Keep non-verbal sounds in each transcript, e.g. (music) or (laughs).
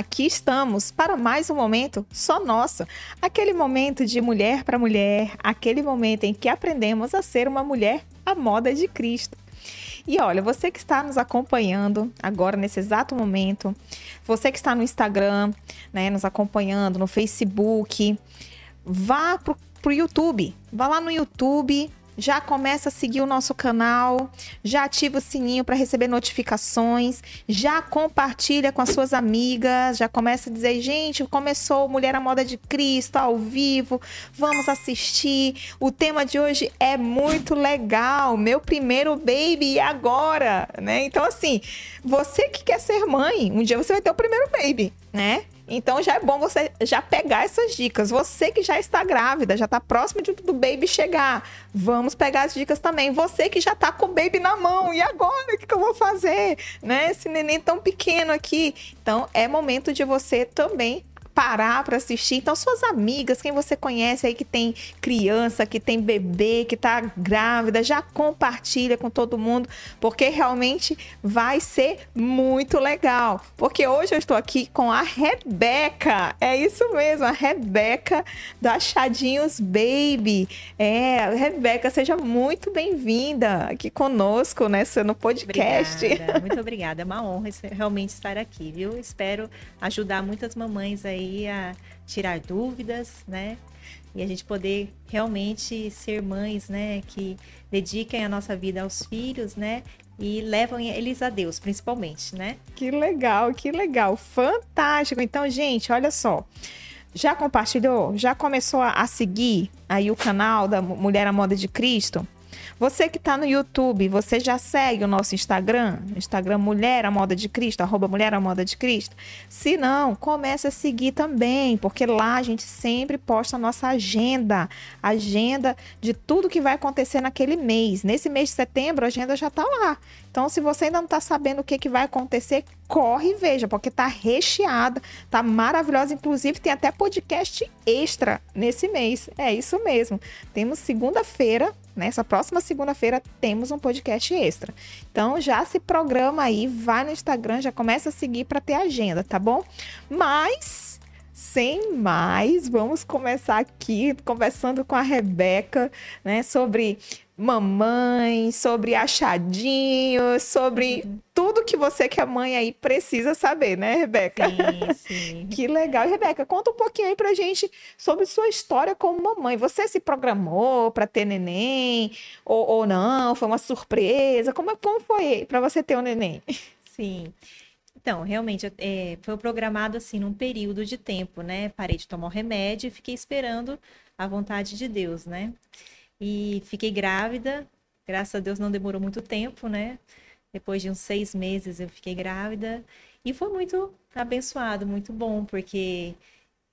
aqui estamos para mais um momento só nosso. Aquele momento de mulher para mulher, aquele momento em que aprendemos a ser uma mulher à moda de Cristo. E olha, você que está nos acompanhando agora nesse exato momento, você que está no Instagram, né, nos acompanhando no Facebook, vá pro, pro YouTube, vá lá no YouTube, já começa a seguir o nosso canal, já ativa o sininho para receber notificações, já compartilha com as suas amigas, já começa a dizer, gente, começou Mulher à Moda de Cristo ao vivo, vamos assistir. O tema de hoje é muito legal, meu primeiro baby e agora, né? Então assim, você que quer ser mãe, um dia você vai ter o primeiro baby, né? Então já é bom você já pegar essas dicas. Você que já está grávida, já está próximo de, do baby chegar, vamos pegar as dicas também. Você que já está com o baby na mão, e agora o que, que eu vou fazer? Né? Esse neném tão pequeno aqui. Então é momento de você também parar para assistir. Então, suas amigas, quem você conhece aí que tem criança, que tem bebê, que tá grávida, já compartilha com todo mundo, porque realmente vai ser muito legal. Porque hoje eu estou aqui com a Rebeca. É isso mesmo, a Rebeca da Chadinhos Baby. É, Rebeca, seja muito bem-vinda aqui conosco, né, no podcast. Obrigada, muito obrigada. É uma honra realmente estar aqui, viu? Espero ajudar muitas mamães aí aí a tirar dúvidas, né? E a gente poder realmente ser mães, né? Que dediquem a nossa vida aos filhos, né? E levam eles a Deus, principalmente, né? Que legal, que legal. Fantástico. Então, gente, olha só. Já compartilhou? Já começou a seguir aí o canal da Mulher à Moda de Cristo? Você que está no YouTube, você já segue o nosso Instagram? Instagram Mulher a Moda de Cristo, arroba Mulher a Moda de Cristo? Se não, comece a seguir também, porque lá a gente sempre posta a nossa agenda, agenda de tudo que vai acontecer naquele mês. Nesse mês de setembro, a agenda já está lá. Então, se você ainda não está sabendo o que, que vai acontecer, corre e veja, porque está recheada, está maravilhosa. Inclusive, tem até podcast extra nesse mês. É isso mesmo. Temos segunda-feira, nessa próxima segunda-feira, temos um podcast extra. Então, já se programa aí, vai no Instagram, já começa a seguir para ter agenda, tá bom? Mas sem mais, vamos começar aqui conversando com a Rebeca, né, sobre mamãe, sobre achadinhos, sobre uhum. tudo que você que é mãe aí precisa saber, né, Rebeca? Sim, sim. (laughs) que legal. E, Rebeca, conta um pouquinho aí pra gente sobre sua história como mamãe. Você se programou para ter neném ou, ou não? Foi uma surpresa? Como, como foi para você ter um neném? Sim. Então, realmente, é, foi programado assim num período de tempo, né? Parei de tomar o remédio e fiquei esperando a vontade de Deus, né? E fiquei grávida, graças a Deus não demorou muito tempo, né? Depois de uns seis meses eu fiquei grávida e foi muito abençoado, muito bom, porque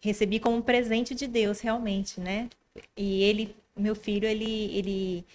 recebi como um presente de Deus realmente, né? E ele, meu filho, ele, ele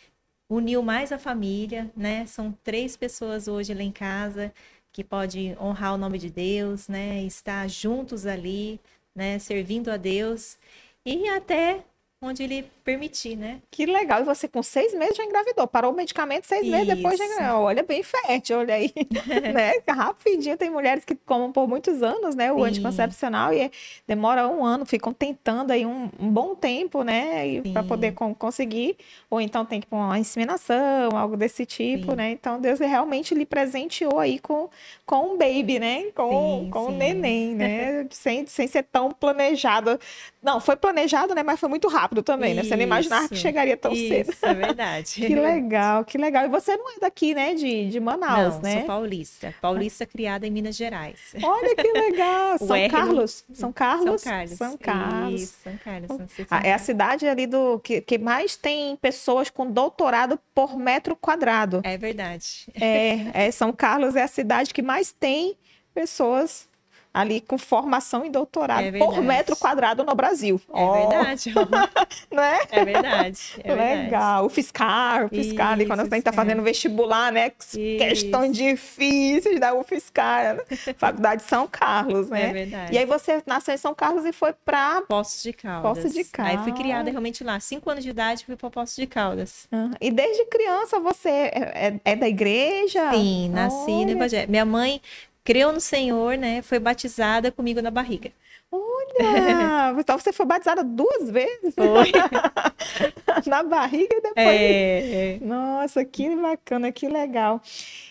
uniu mais a família, né? São três pessoas hoje lá em casa que pode honrar o nome de Deus, né? Estar juntos ali, né? Servindo a Deus e até onde ele permitir, né? Que legal. E você com seis meses já engravidou. Parou o medicamento seis Isso. meses depois já engravidou. Olha, bem fértil, olha aí. (laughs) né? Rapidinho. Tem mulheres que comem por muitos anos, né? O Sim. anticoncepcional e demora um ano. Ficam tentando aí um, um bom tempo, né? Para poder com, conseguir. Ou então tem que pôr uma inseminação, algo desse tipo, Sim. né? Então Deus realmente lhe presenteou aí com, com um baby, né? Com, sim, com um neném, né? (laughs) sem, sem ser tão planejado. Não, foi planejado, né? Mas foi muito rápido também, isso, né? Você nem imaginava que chegaria tão isso, cedo. Isso, é verdade. (laughs) que legal, que legal. E você não é daqui, né? De, de Manaus, não, né? sou paulista. Paulista criada em Minas Gerais. Olha que legal. (laughs) São R... Carlos. São Carlos. São Carlos. São Carlos. Isso, São Carlos. São ah, é a cidade ali do que, que mais tem pessoas com doutorado por metro quadrado. É verdade. É, é São Carlos é a cidade que mais tem pessoas ali com formação em doutorado é por metro quadrado no Brasil. É oh. verdade. (laughs) né? É verdade. É Legal. O fiscal, o fiscal ali, quando a gente está fazendo vestibular, né? Isso. Questões difíceis da UFSCar, Faculdade de São Carlos, né? É verdade. E aí você nasceu em São Carlos e foi para Poços de Caldas. Poços de Caldas. Aí fui criada realmente lá. Cinco anos de idade fui para Poços de Caldas. E desde criança você é, é, é da igreja? Sim, nasci Olha. no Evangelho. Minha mãe creu no Senhor, né? Foi batizada comigo na barriga. Olha! (laughs) então você foi batizada duas vezes? Foi. (laughs) na barriga e depois. É, é. Nossa, que bacana, que legal.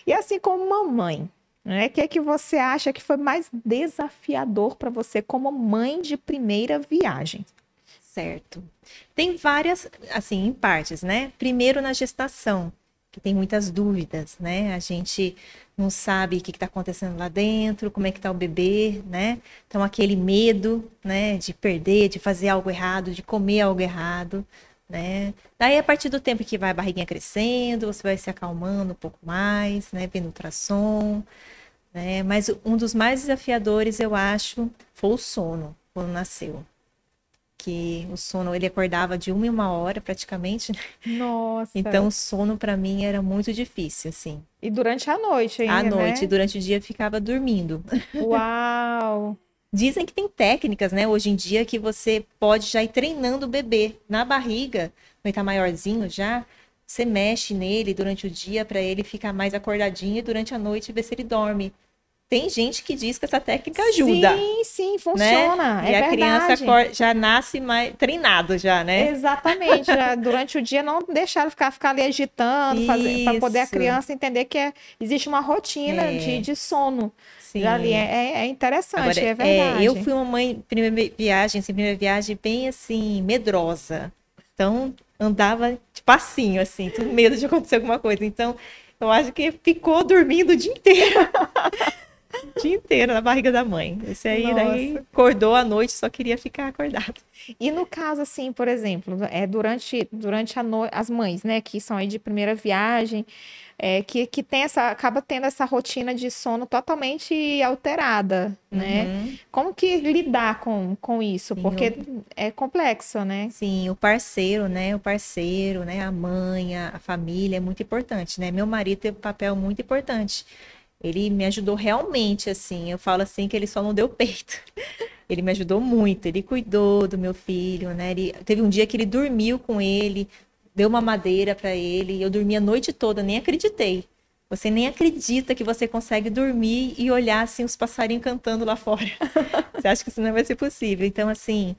E assim como mamãe, né? O que é que você acha que foi mais desafiador para você como mãe de primeira viagem? Certo. Tem várias, assim, em partes, né? Primeiro na gestação, que tem muitas dúvidas, né? A gente não sabe o que está acontecendo lá dentro, como é que está o bebê, né? Então aquele medo, né, de perder, de fazer algo errado, de comer algo errado, né? Daí a partir do tempo que vai a barriguinha crescendo, você vai se acalmando um pouco mais, né, vendo ultrassom, né? Mas um dos mais desafiadores, eu acho, foi o sono quando nasceu que o sono ele acordava de uma em uma hora praticamente. Né? Nossa. Então o sono para mim era muito difícil, assim. E durante a noite ainda, À noite, né? durante o dia ficava dormindo. Uau! (laughs) Dizem que tem técnicas, né, hoje em dia que você pode já ir treinando o bebê na barriga, quando ele tá maiorzinho já, você mexe nele durante o dia para ele ficar mais acordadinho e durante a noite ver se ele dorme. Tem gente que diz que essa técnica ajuda. Sim, sim, funciona. Né? É e a verdade. criança já nasce mais treinado já, né? Exatamente. Já durante o dia não deixar ficar, ficar ali agitando, para poder a criança entender que é- existe uma rotina É. de, de sono. Sim. Ali é, é- é interessante, Agora, é verdade. eu fui uma mãe, primeira viagem, assim, primeira viagem bem assim, medrosa. Então, andava de passinho, assim, com medo de acontecer alguma coisa. Então, eu acho que ficou dormindo o dia inteiro. (laughs) o (laughs) dia inteiro na barriga da mãe. Esse aí, daí, Nossa. acordou à noite, só queria ficar acordado. E no caso, assim, por exemplo, é durante, durante a no... as mães, né, que são aí de primeira viagem, é, que, que tem essa, acaba tendo essa rotina de sono totalmente alterada, né? Uhum. Como que lidar com, com isso? Sim, Porque é complexo, né? Sim, o parceiro, né? O parceiro, né? A mãe, a a família é muito importante, né? Meu marido teve um papel muito importante. Ele me ajudou realmente, assim. Eu falo assim que ele só não deu peito. (laughs) Ele me ajudou muito. Ele cuidou do meu filho, né? Ele teve um dia que ele dormiu com ele, deu uma madeira para ele. Eu dormi a noite toda, nem acreditei. Você nem acredita que você consegue dormir e olhar assim os passarinhos cantando lá fora. (laughs) Você acha que isso não vai ser possível? Então, assim,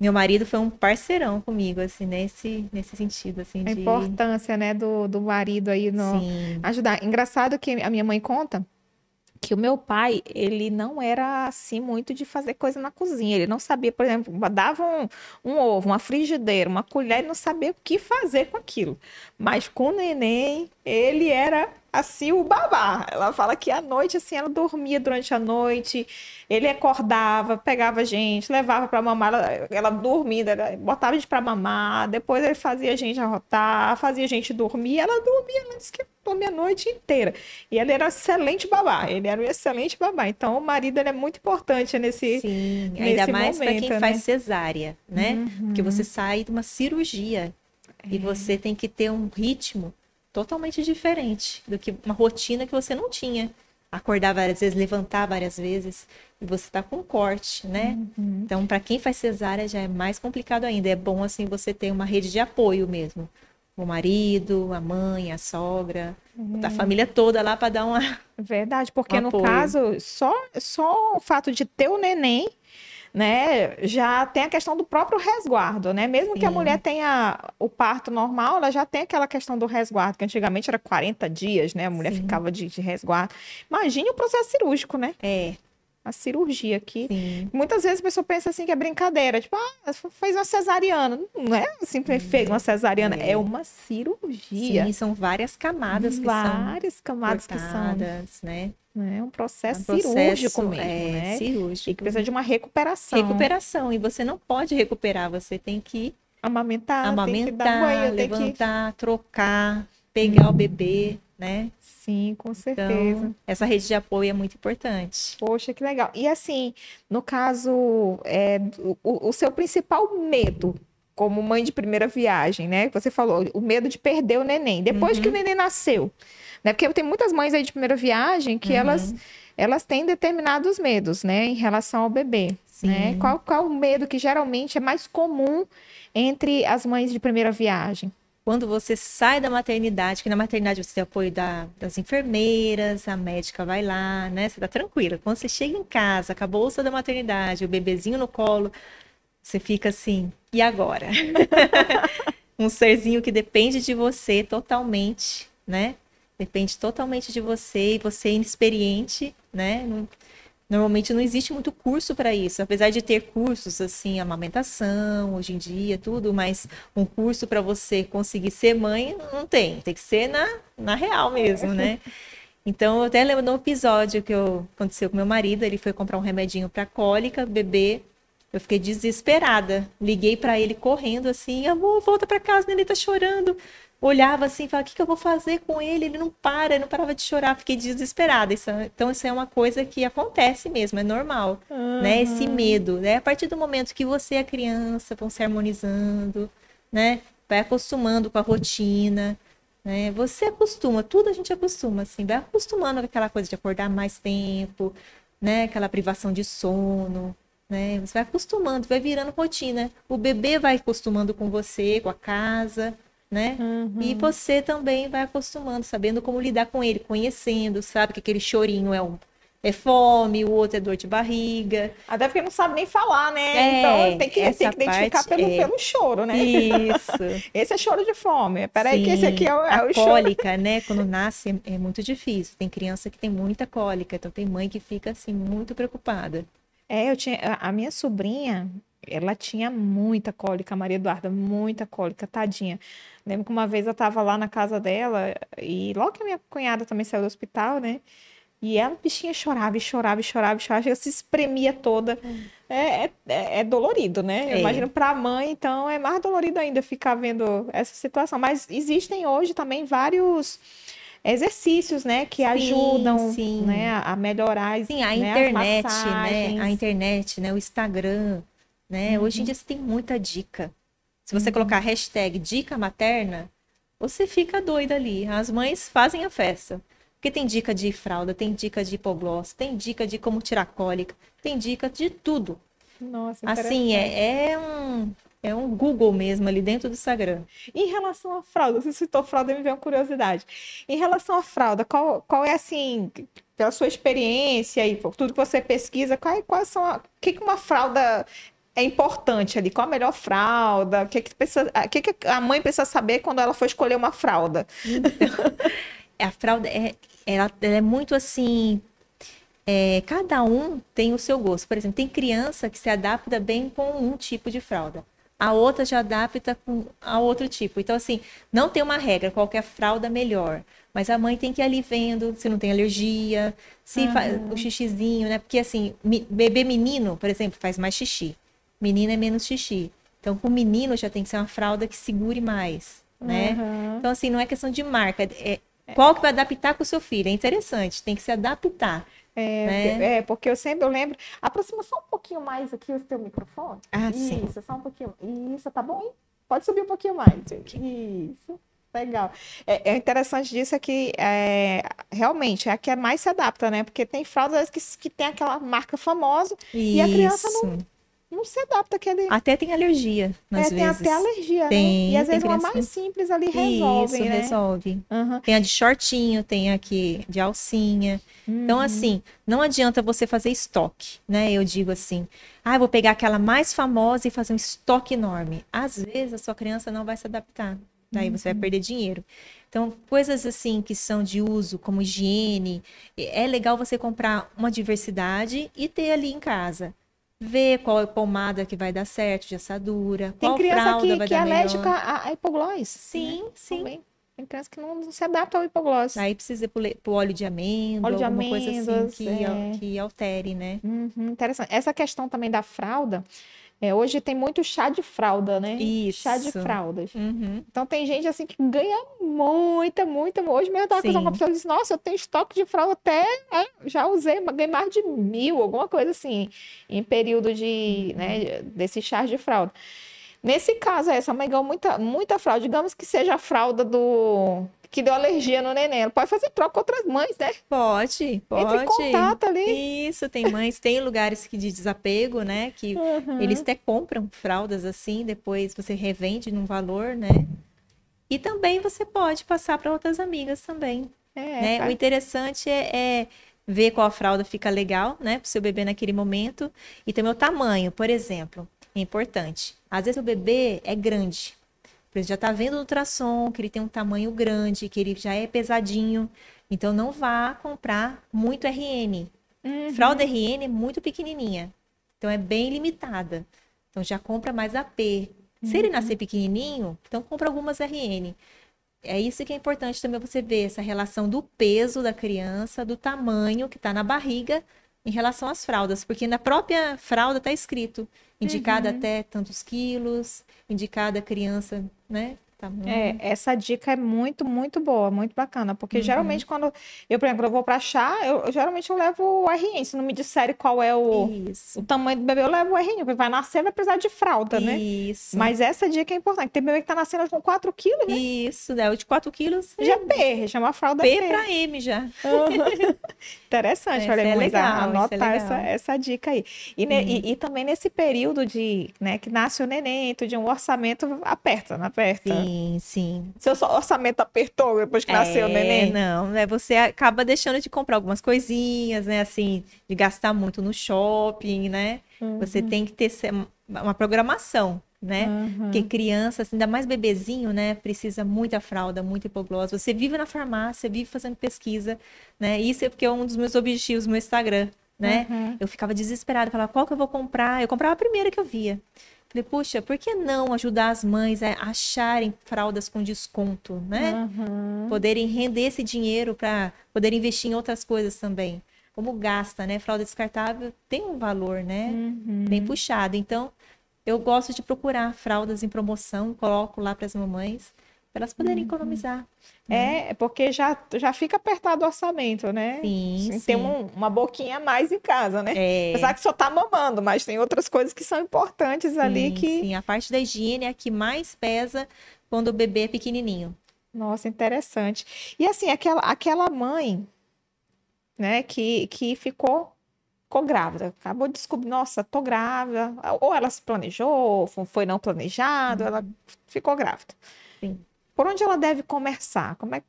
meu marido foi um parceirão comigo, assim, nesse, nesse sentido, assim, A de... importância, né, do, do marido aí no Sim, ajudar. Engraçado que a minha mãe conta que o meu pai, ele não era assim muito de fazer coisa na cozinha. Ele não sabia, por exemplo, dava um, um ovo, uma frigideira, uma colher, ele não sabia o que fazer com aquilo. Mas com o neném, ele era assim o babá. Ela fala que à noite, assim, ela dormia durante a noite, ele acordava, pegava a gente, levava para mamar, ela, ela dormindo, ela botava a gente para mamar, depois ele fazia a gente arrotar, fazia a gente dormir, ela dormia, ela disse que dormia a noite inteira. E ele era um excelente babá, ele era um excelente babá. Então o marido é muito importante nesse. sim. nesse Ainda mais para quem momento, faz né? cesárea, né? Porque você sai de uma cirurgia e É. você tem que ter um ritmo totalmente diferente do que uma rotina que você não tinha. Acordar várias vezes, levantar várias vezes, e você tá com um corte, né? Uhum. Então, para quem faz cesárea já é mais complicado ainda. É bom assim você ter uma rede de apoio mesmo. O marido, a mãe, a sogra, Uhum. a família toda lá para dar uma. Verdade, porque Um no apoio. caso, só, só o fato de ter o neném, né, já tem a questão do próprio resguardo, né? Mesmo que a Sim. mulher tenha o parto normal, ela já tem aquela questão do resguardo, que antigamente era 40 dias, né? A mulher Sim. ficava de, de resguardo. Imagine o processo cirúrgico, né? É, A cirurgia aqui. sim. Muitas vezes a pessoa pensa assim que é brincadeira, tipo, ah, fez uma cesariana. Não é simplesmente fez uma cesariana, é, É. uma cirurgia. Sim, são várias camadas que são Várias camadas que são. cortadas, né? É um processo, um cirúrgico processo, mesmo, é, né? E cirúrgico. que precisa de uma recuperação. Recuperação. E você não pode recuperar, você tem que Amamentar, amamentar, banho, tem que... levantar, trocar, pegar o bebê, né? Sim, com certeza. Então, essa rede de apoio é muito importante. Poxa, que legal. E assim, no caso, é, o, o seu principal medo como mãe de primeira viagem, né? que Você falou, o medo de perder o neném. Depois Uhum. que o neném nasceu. Né? Porque tem muitas mães aí de primeira viagem que Uhum. elas, elas têm determinados medos, né? Em relação ao bebê. Né? Sim. Qual, qual o medo que geralmente é mais comum entre as mães de primeira viagem? Quando você sai da maternidade, que na maternidade você tem apoio da, das enfermeiras, a médica vai lá, né? Você tá tranquila. Quando você chega em casa, com a bolsa da maternidade, o bebezinho no colo, você fica assim, e agora? (laughs) um serzinho que depende de você totalmente, né? Depende totalmente de você e você é inexperiente, né? Não, Normalmente não existe muito curso para isso, apesar de ter cursos assim, amamentação, hoje em dia, tudo, mas um curso para você conseguir ser mãe não tem, tem que ser na, na real mesmo, né? (laughs) Então, eu até lembro de um episódio que eu, aconteceu com meu marido, ele foi comprar um remedinho para cólica, bebê, eu fiquei desesperada. Liguei para ele correndo assim, amor, volta para casa, ele tá chorando olhava assim e falava, o que, que eu vou fazer com ele? Ele não para, ele não parava de chorar, fiquei desesperada. Isso, então, isso é uma coisa que acontece mesmo, é normal, uhum. né? Esse medo, né? A partir do momento que você e a criança vão se harmonizando, né? Vai acostumando com a rotina, né? Você acostuma, tudo a gente acostuma, assim, vai acostumando com aquela coisa de acordar mais tempo, né? Aquela privação de sono, né? Você vai acostumando, vai virando rotina. O bebê vai acostumando com você, com a casa, né? Uhum. E você também vai acostumando, sabendo como lidar com ele, conhecendo, sabe que aquele chorinho é um é fome, o outro é dor de barriga. Até porque não sabe nem falar, né? É, então tem que, tem que identificar pelo, é... pelo choro, né? Isso. (laughs) esse é choro de fome. Peraí, que esse aqui é o, é o cólica, né? Quando nasce é, é muito difícil. Tem criança que tem muita cólica, então tem mãe que fica assim muito preocupada. É, eu tinha a minha sobrinha, ela tinha muita cólica, a Maria Eduarda, muita cólica, tadinha. Lembro que uma vez eu tava lá na casa dela e logo que a minha cunhada também saiu do hospital, né? E ela, bichinha, chorava e chorava e chorava e chorava, se espremia toda. Hum. É, é, é, dolorido, né? É. Eu imagino para a mãe, então, é mais dolorido ainda ficar vendo essa situação. Mas existem hoje também vários exercícios, né, que sim, ajudam, sim. né, a melhorar. Sim, a né, internet, né, a internet, né, o Instagram, né? Uhum. Hoje em dia você tem muita dica. Se você colocar hashtag dica materna, você fica doida ali. As mães fazem a festa. Porque tem dica de fralda, tem dica de hipogloss, tem dica de como tirar cólica, tem dica de tudo. Nossa, Assim, é, é, um, é um Google mesmo ali dentro do Instagram. Em relação à fralda, você citou fralda, me veio uma curiosidade. Em relação à fralda, qual, qual é assim, pela sua experiência e por tudo que você pesquisa, quais, quais são a, o que, que uma fralda é importante ali? Qual a melhor fralda? O que, que, precisa, o que, que a mãe precisa saber quando ela for escolher uma fralda? Então, (laughs) a fralda é, ela, ela é muito assim. É, cada um tem o seu gosto. Por exemplo, tem criança que se adapta bem com um tipo de fralda. A outra já adapta com a outro tipo. Então, assim, não tem uma regra, qualquer fralda melhor. Mas a mãe tem que ir ali vendo se não tem alergia, se uhum. faz o xixizinho, né? Porque, assim, bebê menino, por exemplo, faz mais xixi. Menina é menos xixi. Então, com menino já tem que ser uma fralda que segure mais, né? Uhum. Então, assim, não é questão de marca. É, qual que vai adaptar com o seu filho? É interessante, tem que se adaptar. É, né? é, porque eu sempre eu lembro. Aproxima só um pouquinho mais aqui o teu microfone. Ah, sim. Isso, só um pouquinho. Isso, tá bom? Pode subir um pouquinho mais. Isso. Legal. É, é interessante disso é que é, realmente é a que é mais se adapta, né? Porque tem fraldas que, que tem aquela marca famosa Isso. e a criança não não se adapta àquele. Até tem alergia, às é, vezes. Tem até alergia, tem, né? E às vezes uma mais simples ali resolve, Isso, né? resolve. Uhum. Tem a de shortinho, tem aqui de alcinha. Então, uhum. Então, assim, não adianta você fazer estoque, né? Eu digo assim, ah, vou pegar aquela mais famosa e fazer um estoque enorme. Às vezes a sua criança não vai se adaptar. Daí uhum. você vai uhum. perder dinheiro. Então, coisas assim que são de uso, como higiene, é legal você comprar uma diversidade e ter ali em casa ver qual é a pomada que vai dar certo de assadura, Tem qual criança que, que é alérgica melhor. a, hipoglós. Sim, né? sim. Também. Tem criança que não, se adapta ao hipoglós. Aí precisa ir pro óleo de amêndoa, óleo de alguma coisa assim que, é. que altere, né? Uhum, interessante. Essa questão também da fralda, é, hoje tem muito chá de fralda, né? Isso. Chá de fraldas. Uhum. Então tem gente assim que ganha muita, muita. Hoje mesmo eu tava com uma pessoa e disse, nossa, eu tenho estoque de fralda até. É, já usei, ganhei mais de mil, alguma coisa assim, em período de, uhum. né, desse chá de fralda. Nesse caso, essa mãe ganhou muita, muita fralda. Digamos que seja a fralda do que deu alergia no neném. Ela pode fazer troca com outras mães, né? Pode, pode. Entre em contato ali. Isso, tem mães, tem lugares que de desapego, né? Que uhum. eles até compram fraldas assim, depois você revende num valor, né? E também você pode passar para outras amigas também. É, né? tá. O interessante é, é ver qual fralda fica legal, né, para o seu bebê naquele momento. E também o tamanho, por exemplo, é importante. Às vezes o bebê é grande. Exemplo, já está vendo no ultrassom que ele tem um tamanho grande, que ele já é pesadinho. Então não vá comprar muito RN. Uhum. Fralda RN é muito pequenininha. Então é bem limitada. Então já compra mais AP. Se ele nascer pequenininho, então compra algumas RN. É isso que é importante também você ver essa relação do peso da criança, do tamanho que está na barriga em relação às fraldas, porque na própria fralda está escrito indicada até tantos quilos, indicada criança, né? Tamanho. É, essa dica é muito, muito boa, muito bacana, porque Uhum. geralmente quando eu, por exemplo, eu vou pra chá, eu, eu geralmente eu levo o RN, se não me disserem qual é o, Isso. o tamanho do bebê, eu levo o RN, porque vai nascer, vai precisar de fralda, né? Isso. Mas essa dica é importante, tem bebê que tá nascendo com 4 quilos, né? Isso, né? O de 4 quilos Já é P, chama fralda P P. para M já. (laughs) Interessante, Essa olha, é legal, isso é anotar essa, legal. Uhum. essa dica aí. E, e- e também nesse período de, né, que nasce o neném, tu de um orçamento aperta, não aperta? Sim, sim. Seu só- orçamento apertou depois que nasceu o É, neném? Não, né? Você acaba deixando de comprar algumas coisinhas, né? Assim, de gastar muito no shopping, né? Você tem que ter uma programação, né? Uhum. Porque criança, assim, ainda mais bebezinho, né? Precisa muita fralda, muita hipoglose. Você vive na farmácia, vive fazendo pesquisa, né? Isso é porque é um dos meus objetivos no meu Instagram, né? Uhum. Eu ficava desesperada, falava, qual que eu vou comprar? Eu comprava a primeira que eu via. Falei, puxa, por que não ajudar as mães a acharem fraldas com desconto, né? Uhum. Poderem render esse dinheiro para poder investir em outras coisas também. Como gasta, né? Fralda descartável tem um valor, né? Uhum. Bem puxado. Então, eu gosto de procurar fraldas em promoção, coloco lá para as mamães, elas poderem economizar. É, porque já, já fica apertado o orçamento, né? Sim, Tem sim. um- uma boquinha a mais em casa, né? É, Apesar que só tá mamando, mas tem outras coisas que são importantes ali sim, que. sim. A parte da higiene é a que mais pesa quando o bebê é pequenininho. Nossa, interessante. E assim, aquela, aquela mãe, né, que, que ficou, ficou grávida, acabou de descobrir, nossa, tô grávida, ou ela se planejou, ou fo- foi não planejado, ela ficou grávida. Sim. Por onde ela deve começar? Como é que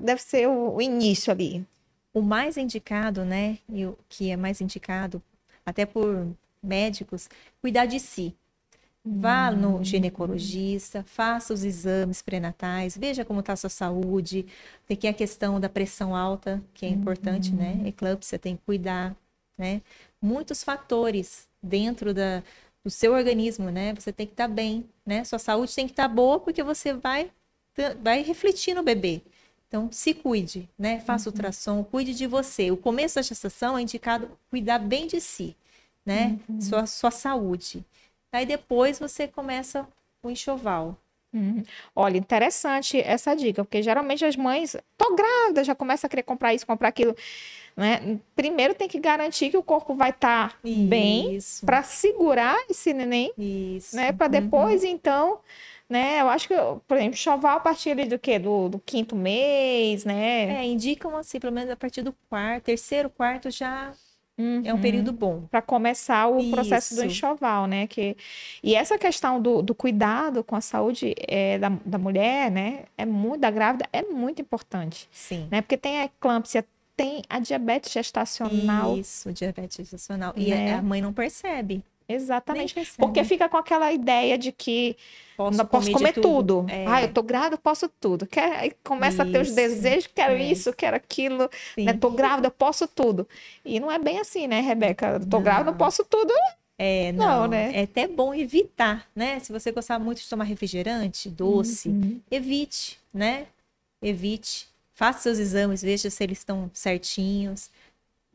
deve ser o, o início ali? O mais indicado, né? E o que é mais indicado, até por médicos, cuidar de si. Vá no ginecologista, faça os exames pré-natais, veja como está a sua saúde. Tem que a questão da pressão alta, que é importante, né? Eclâmpsia tem que cuidar, né? Muitos fatores dentro da, do seu organismo, né? Você tem que estar bem, né? Sua saúde tem que estar boa porque você vai, vai refletir no bebê. Então, se cuide, né? Faça ultrassom, cuide de você. O começo da gestação é indicado cuidar bem de si, né? Sua, sua saúde. Aí depois você começa o enxoval. Uhum. Olha, interessante essa dica, porque geralmente as mães, tô grávida, já começa a querer comprar isso, comprar aquilo, né? Primeiro tem que garantir que o corpo vai estar bem Isso. para segurar esse neném, Isso. né? Para depois, então, né? Eu acho que, por exemplo, chovar a partir do quê? Do, do quinto mês, né? É, indicam assim, pelo menos a partir do quarto, terceiro, quarto já é um Uhum. período bom. para começar o processo do Isso. enxoval, né? Que... E essa questão do, do cuidado com a saúde é, da, da mulher, né? É muito, da grávida, é muito importante, Sim. né? Porque tem a eclâmpsia, tem a diabetes gestacional. Isso, diabetes gestacional. E Né? a mãe não percebe. Exatamente. percebe. Porque fica com aquela ideia de que posso não posso comer tudo. É, Ah, eu tô grávida, eu posso tudo. Quer... Aí começa a ter os Isso. desejos, quero É. isso, quero aquilo, sim. né? Tô grávida, eu posso tudo. E não é bem assim, né, Rebeca? Tô grávida, eu Não. posso tudo. É, Não, não, né? É até bom evitar, né? Se você gostar muito de tomar refrigerante, doce, Uhum. evite, né? Evite. Faça seus exames, veja se eles estão certinhos.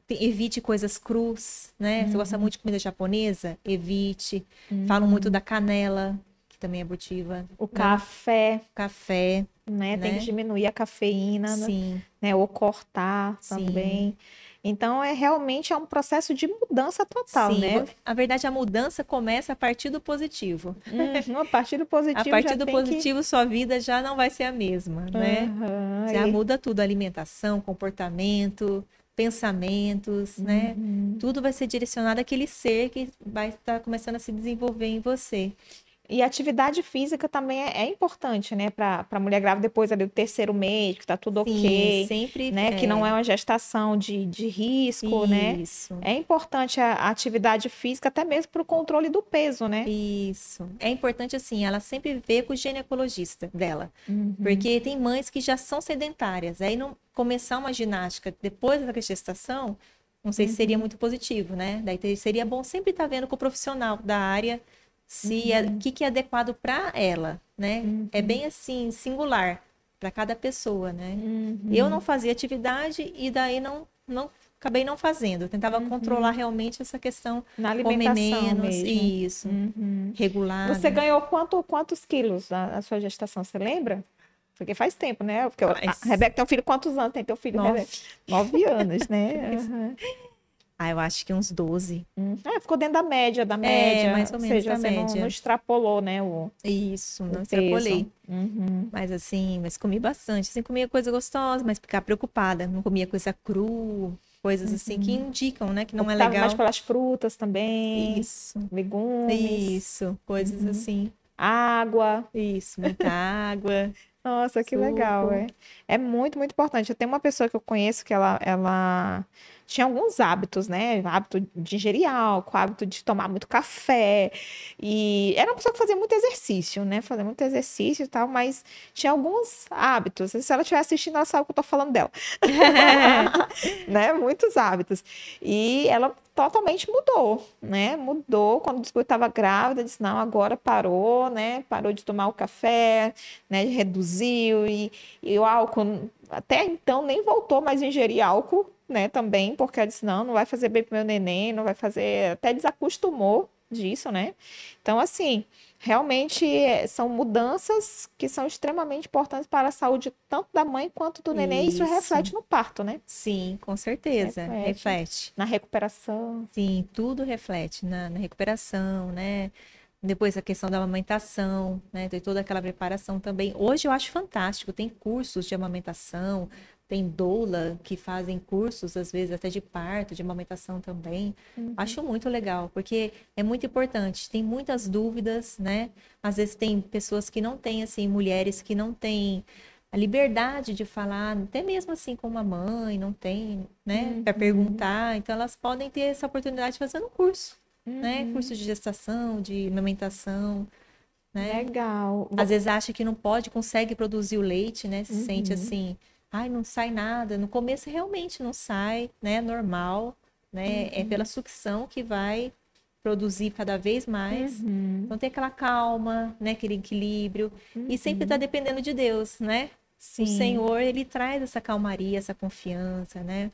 Te- Evite coisas crus, né? Você gosta muito de comida japonesa? Evite. Falam muito da canela, que também é abortiva. O café, Café, né? Tem Né? que diminuir a cafeína, né? sim. né? Ou cortar Sim. também. Então, é realmente é um processo de mudança total, sim. né? A verdade, a mudança começa a partir do positivo. Uhum, a (laughs) partir do positivo A partir do tem que- positivo, sua vida já não vai ser a mesma, né? Já e- muda tudo, alimentação, comportamento, pensamentos, né? Uhum. Tudo vai ser direcionado àquele ser que vai estar começando a se desenvolver em você. E atividade física também é, é importante, né? Para a mulher grávida depois ali do terceiro mês, que tá tudo Sim, ok. sempre. Né? é, Que não é uma gestação de, de risco, né? Isso. É importante a, a atividade física, até mesmo para o controle do peso, né? Isso. É importante, assim, ela sempre ver com o ginecologista dela. Uhum. Porque tem mães que já são sedentárias. Aí não começar uma ginástica depois da gestação, não sei se seria Uhum. muito positivo, né? Daí seria bom sempre estar vendo com o profissional da área se é, o que, que é adequado para ela, né? É bem assim, singular para cada pessoa, né? Uhum. Eu não fazia atividade e daí não, não acabei não fazendo. Eu tentava controlar realmente essa questão, Na comer Uhum. alimentação menos, mesmo. isso, Uhum. regular. Você né? ganhou quanto, quantos quilos na, na sua gestação? Você lembra? Porque faz tempo, né? Porque a Faz. Rebeca tem um filho, quantos anos tem teu filho? Nove. Nove anos, né? (laughs) Uhum. Ah, eu acho que uns 12. Hum. É, ficou dentro da média, da média. mais ou menos seja, da você não- média. Não, extrapolou, né? O, Isso, o não peso. extrapolei. Uhum. Mas assim, mas comi bastante. Assim, comia coisa gostosa, mas ficar preocupada. Não comia coisa cru, coisas assim que indicam, né? Que não é legal. mais pelas frutas também, Isso, legumes, isso. Coisas assim. água. Isso, muita água. (laughs) Nossa, que Suco. legal, é. É muito, muito importante. Eu tenho uma pessoa que eu conheço que ela, ela tinha alguns hábitos, né? Hábito de ingerir álcool, hábito de tomar muito café. E era uma pessoa que fazia muito exercício, né? Fazia muito exercício e tal, mas tinha alguns hábitos. Se ela estiver assistindo, ela sabe que eu tô falando dela. (laughs) né? Muitos hábitos. E ela totalmente mudou, né? Mudou quando descobriu que estava grávida, disse não, agora parou, né? Parou de tomar o café, né? Reduziu e, e o álcool até então nem voltou mais a ingerir álcool, né? Também porque ela disse não, não vai fazer bem pro meu neném, não vai fazer, até desacostumou disso, né? Então assim, realmente eh, são mudanças que são extremamente importantes para a saúde tanto da mãe quanto do neném. Isso Isso. reflete no parto, né? Sim, com certeza. Reflete. Reflete. Na recuperação. Sim, tudo reflete na, na recuperação, né? Depois a questão da amamentação, né? Tem toda aquela preparação também. Hoje eu acho fantástico, tem cursos de amamentação, tem doula que fazem cursos, às vezes até de parto, de amamentação também. Acho muito legal, porque é muito importante. Tem muitas dúvidas, né? Às vezes tem pessoas que não têm, assim, mulheres que não têm a liberdade de falar, até mesmo assim com uma mãe, não tem, né? Para perguntar. Então elas podem ter essa oportunidade fazendo um curso, né? Curso de gestação, de amamentação, né? Legal. Às vezes acha que não pode, consegue produzir o leite, né? Se sente Uhum. assim, ai, não sai nada. No começo realmente não sai, né? Normal, né? Uhum. É pela sucção que vai produzir cada vez mais. Uhum. Então tem aquela calma, né? Aquele equilíbrio. E sempre tá dependendo de Deus, né? Sim. O Senhor, ele traz essa calmaria, essa confiança, né?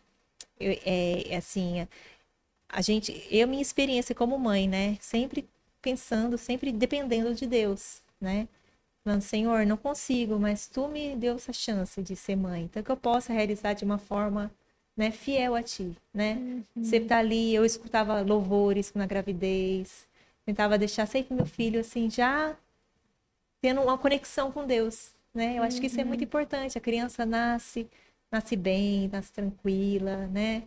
Eu- é, é assim, a- a gente, eu minha experiência como mãe, né? Sempre pensando, sempre dependendo de Deus, né? Falando, Senhor, não consigo, mas tu me deu essa chance de ser mãe, então que eu possa realizar de uma forma, né, fiel a ti, né? Você tá ali, eu escutava louvores na gravidez, tentava deixar sempre meu filho assim já tendo uma conexão com Deus, né? Eu acho que isso é muito importante. A criança nasce, nasce bem, nasce tranquila, né?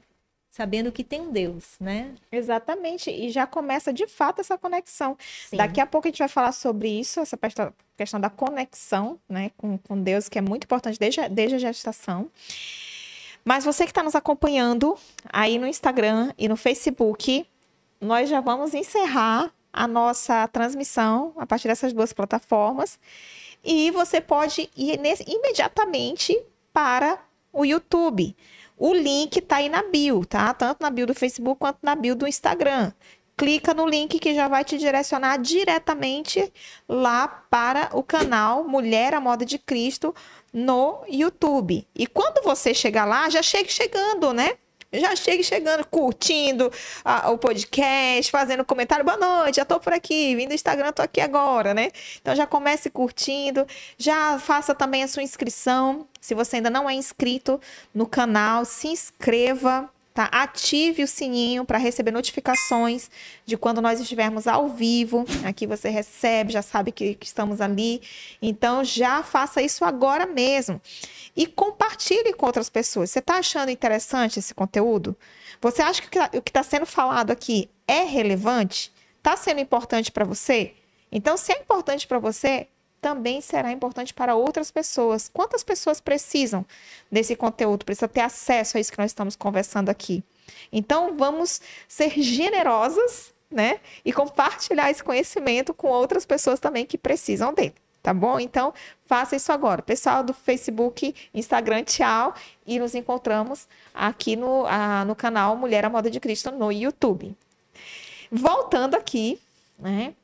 Sabendo que tem um Deus, né? Exatamente. E já começa de fato essa conexão. Sim. Daqui a pouco a gente vai falar sobre isso, essa questão da conexão né, com, com Deus, que é muito importante desde, a- desde a gestação. Mas você que está nos acompanhando aí no Instagram e no Facebook, nós já vamos encerrar a nossa transmissão a partir dessas duas plataformas. E você pode ir nesse- imediatamente para o YouTube. O link tá aí na bio, tá? Tanto na bio do Facebook quanto na bio do Instagram. Clica no link que já vai te direcionar diretamente lá para o canal Mulher à Moda de Cristo no YouTube. E quando você chegar lá, já chegue chegando, né? Já chegue chegando, curtindo ah, o podcast, fazendo comentário. Boa noite, já tô por aqui, vim do Instagram, tô aqui agora, né? Então já comece curtindo, já faça também a sua inscrição. Se você ainda não é inscrito no canal, se inscreva, tá? Ative o sininho para receber notificações de quando nós estivermos ao vivo. Aqui você recebe, já sabe que, que estamos ali. Então já faça isso agora mesmo. E compartilhe com outras pessoas. Você está achando interessante esse conteúdo? Você acha que o que está sendo falado aqui é relevante? Está sendo importante para você? Então, se é importante para você, também será importante para outras pessoas. Quantas pessoas precisam desse conteúdo, precisam ter acesso a isso que nós estamos conversando aqui? Então, vamos ser generosas, né? E compartilhar esse conhecimento com outras pessoas também que precisam dele. Tá bom? Então, faça isso agora. Pessoal do Facebook, Instagram, tchau. E nos encontramos aqui no, a, no canal Mulher à Moda de Cristo no YouTube. Voltando aqui, né?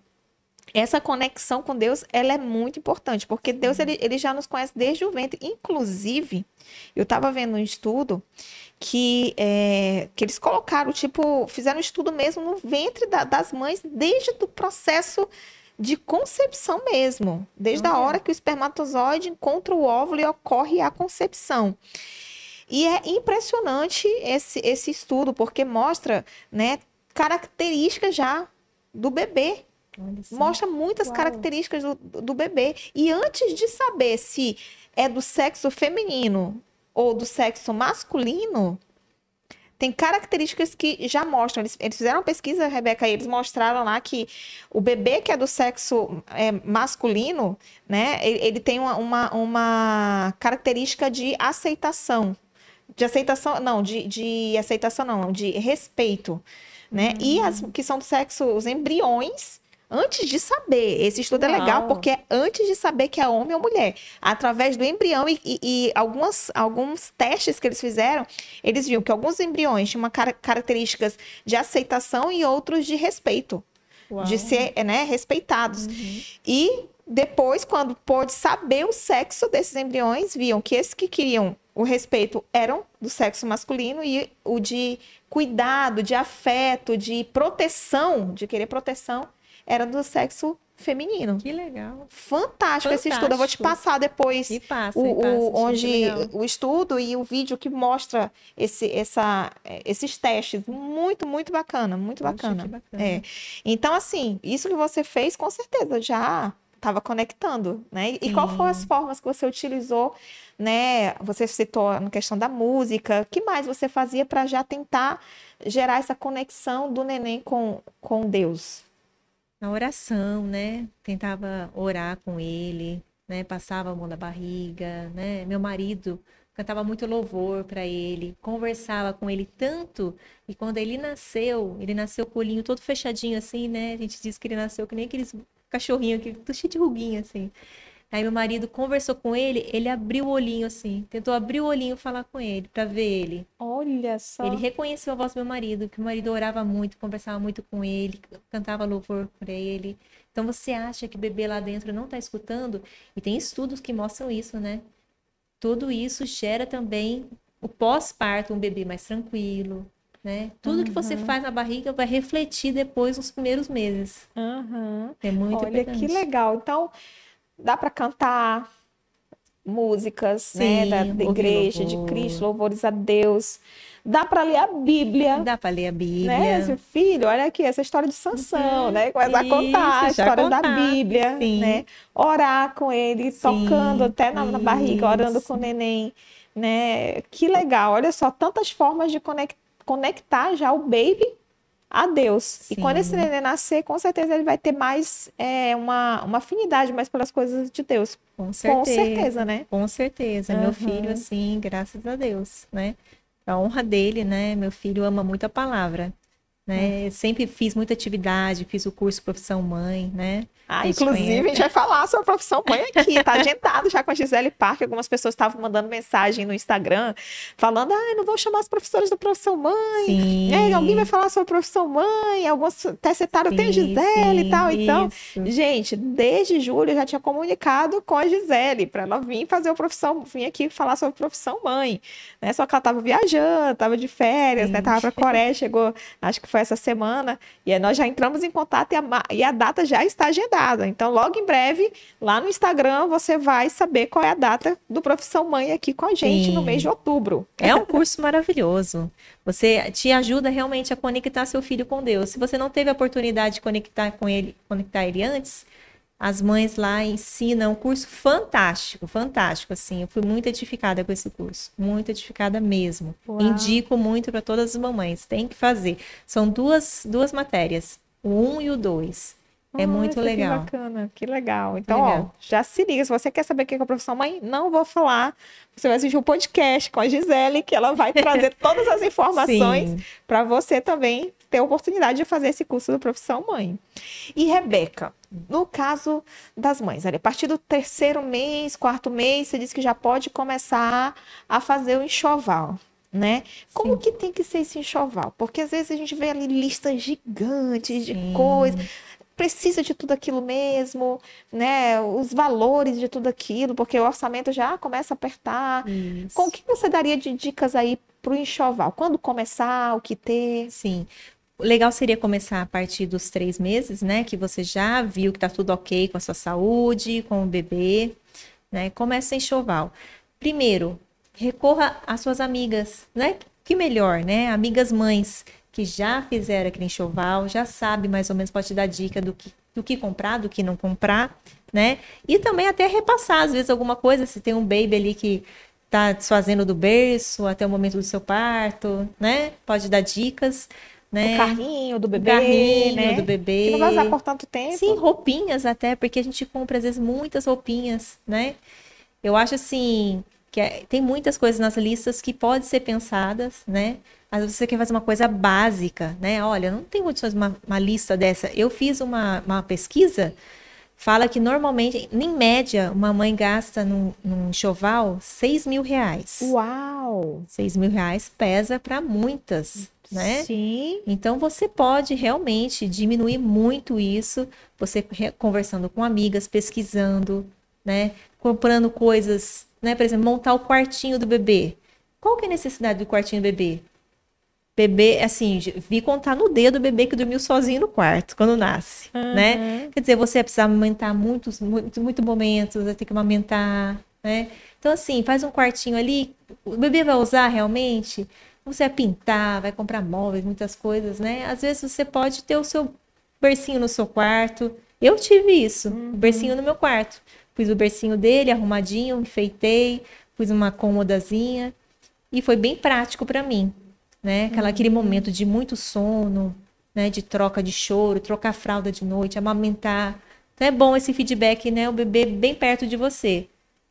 Essa conexão com Deus, ela é muito importante, porque Deus, ele, ele já nos conhece desde o ventre. Inclusive, eu estava vendo um estudo que, é, que eles colocaram, tipo, fizeram um estudo mesmo no ventre da, das mães, desde o processo de concepção mesmo, desde uhum. a hora que o espermatozoide encontra o óvulo e ocorre a concepção. E é impressionante esse, esse estudo, porque mostra né, características já do bebê Mostra muitas Uau. características do, do bebê. E antes de saber se é do sexo feminino ou do sexo masculino, tem características que já mostram. Eles, eles fizeram uma pesquisa, Rebeca, e eles mostraram lá que o bebê que é do sexo é, masculino, né, ele, ele tem uma, uma, uma, característica de aceitação. De aceitação, não, de, de aceitação não, de respeito. Né? Hum. E as que são do sexo, os embriões, antes de saber. Esse estudo Uau. é legal porque é antes de saber que é homem ou mulher. Através do embrião e, e, e algumas, alguns testes que eles fizeram, eles viram que alguns embriões tinham uma car características de aceitação e outros de respeito. Uau. De ser né, respeitados. Uhum. E depois, quando pôde saber o sexo desses embriões, viam que esses que queriam o respeito eram do sexo masculino e o de cuidado, de afeto, de proteção, de querer proteção, era do sexo feminino. Que legal. Fantástico, Fantástico. esse estudo. Eu vou te passar depois passa, o, passa, o onde o estudo e o vídeo que mostra esse, essa, esses testes. Muito, muito bacana, muito bacana. bacana. É. Então, assim, isso que você fez, com certeza, já estava conectando, né? Sim. E qual foram as formas que você utilizou, né? Você citou na questão da música. O que mais você fazia para já tentar gerar essa conexão do neném com, com Deus? Na oração, né? Tentava orar com ele, né? Passava a mão na barriga, né? Meu marido cantava muito louvor para ele, conversava com ele tanto e quando ele nasceu, ele nasceu com o olhinho todo fechadinho assim, né? A gente diz que ele nasceu que nem aqueles cachorrinhos que tudo cheio de ruguinha assim. Aí meu marido conversou com ele, ele abriu o olhinho assim, tentou abrir o olhinho e falar com ele, para ver ele. Olha só. Ele reconheceu a voz do meu marido, que o marido orava muito, conversava muito com ele, cantava louvor para ele. Então você acha que o bebê lá dentro não está escutando? E tem estudos que mostram isso, né? Tudo isso gera também o pós-parto, um bebê mais tranquilo, né? Tudo uhum. que você faz na barriga vai refletir depois nos primeiros meses. Uhum. É muito Olha que legal. Então, dá para cantar músicas Sim, né, da, da igreja, de Cristo, louvores a Deus. Dá para ler a Bíblia. Dá para ler a Bíblia. Né? filho, olha aqui, essa história de Sansão, uhum. né? Começa a contar a história da Bíblia, Sim. né? Orar com ele, Sim. tocando até na, na, barriga, orando com o neném, né? Que legal, olha só, tantas formas de conectar já o baby a Deus. Sim. E quando esse neném nascer, com certeza ele vai ter mais é, uma, uma afinidade mais pelas coisas de Deus. Com certeza. Com certeza, né? Com certeza. Uhum. Meu filho, assim, graças a Deus, né? A honra dele, né? Meu filho ama muito a palavra né? Hum. Sempre fiz muita atividade, fiz o curso profissão mãe, né? Ah, inclusive conhece. a gente vai falar sobre a profissão mãe aqui, tá agendado já com a Gisele Park. Algumas pessoas estavam mandando mensagem no Instagram falando: ah, não vou chamar as professoras da profissão mãe. Sim. É, alguém vai falar sobre a profissão mãe. Alguns até citaram, tem a Gisele sim, e tal. Então, gente, desde julho eu já tinha comunicado com a Gisele para ela vir fazer a profissão, vir aqui falar sobre a profissão mãe. Né? Só que ela estava viajando, estava de férias, sim. né? Tava para Coreia, chegou, acho que foi essa semana, e aí nós já entramos em contato e a, e a data já está agendada. Então, logo em breve, lá no Instagram, você vai saber qual é a data do Profissão Mãe aqui com a gente Sim. no mês de outubro. É um curso maravilhoso. Você te ajuda realmente a conectar seu filho com Deus. Se você não teve a oportunidade de conectar com ele, conectar ele antes, as mães lá ensinam um curso fantástico, fantástico, assim. Eu fui muito edificada com esse curso, muito edificada mesmo. Uau. Indico muito para todas as mamães, tem que fazer. São duas, duas matérias, o 1 um e o 2. É muito Nossa, legal. Que bacana, que legal. Então, Legal. ó, já se liga. Se você quer saber o que é a profissão mãe, não vou falar. Você vai assistir o podcast com a Gisele, que ela vai trazer (laughs) todas as informações para você também ter a oportunidade de fazer esse curso da profissão mãe. E Rebeca, no caso das mães, ali, a partir do terceiro mês, quarto mês, você disse que já pode começar a fazer o enxoval. Né? Como Sim. que tem que ser esse enxoval? Porque às vezes a gente vê ali listas gigantes de Sim. coisas, precisa de tudo aquilo mesmo, né? Os valores de tudo aquilo, porque o orçamento já começa a apertar. Isso. Com o que você daria de dicas aí para o enxoval? Quando começar, o que ter? Sim. Legal seria começar a partir dos três meses, né? Que você já viu que tá tudo ok com a sua saúde, com o bebê, né? Começa a enxoval. Primeiro, recorra às suas amigas, né? Que melhor, né? Amigas mães que já fizeram aquele enxoval, já sabe mais ou menos, pode te dar dica do que, do que comprar, do que não comprar, né? E também até repassar, às vezes, alguma coisa, se tem um baby ali que tá desfazendo do berço até o momento do seu parto, né? Pode dar dicas, né? O carrinho do O bebê, carrinho né? do bebê. Que não vai usar por tanto tempo. Sim, roupinhas até, porque a gente compra às vezes muitas roupinhas, né? Eu acho assim que é- tem muitas coisas nas listas que podem ser pensadas, né? Às vezes você quer fazer uma coisa básica, né? Olha, não tem condições de uma, uma lista dessa. Eu fiz uma, uma pesquisa, fala que normalmente, em média, uma mãe gasta num, num enxoval 6 mil reais. Uau! 6 mil reais pesa para muitas, né? Sim. Então você pode realmente diminuir muito isso, você conversando com amigas, pesquisando, né? Comprando coisas, né? Por exemplo, montar o quartinho do bebê. Qual que é a necessidade do quartinho do bebê? Bebê, assim, vi contar no dedo o bebê que dormiu sozinho no quarto quando nasce, né? Uhum. Quer dizer, você vai precisar amamentar muitos, muitos, muitos momentos, vai ter que amamentar, né? Então, assim, faz um quartinho ali, o bebê vai usar realmente? Você vai pintar, vai comprar móveis, muitas coisas, né? Às vezes você pode ter o seu bercinho no seu quarto. Eu tive isso, o bercinho no meu quarto. Pus o bercinho dele arrumadinho, enfeitei, pus uma cômodazinha e foi bem prático para mim, né? Aquela, Aquele momento de muito sono, né? De troca de choro, trocar fralda de noite, amamentar. Então é bom esse feedback, né? O bebê bem perto de você,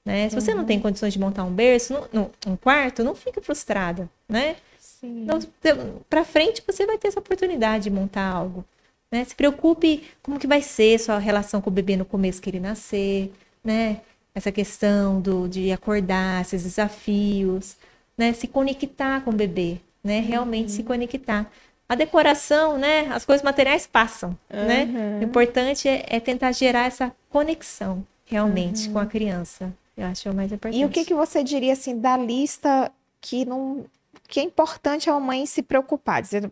né? Se você não tem condições de montar um berço, um quarto, não fica frustrada, né? Então, para frente você vai ter essa oportunidade de montar algo. Né? Se preocupe como que vai ser sua relação com o bebê no começo que ele nascer, né? Essa questão do, de acordar, esses desafios, né? Se conectar com o bebê, né? Realmente se conectar. A decoração, né? As coisas materiais passam, né? Uhum. O importante é, é tentar gerar essa conexão realmente com a criança. Eu acho o mais importante. E o que, que você diria assim da lista que não que é importante a mãe se preocupar, dizendo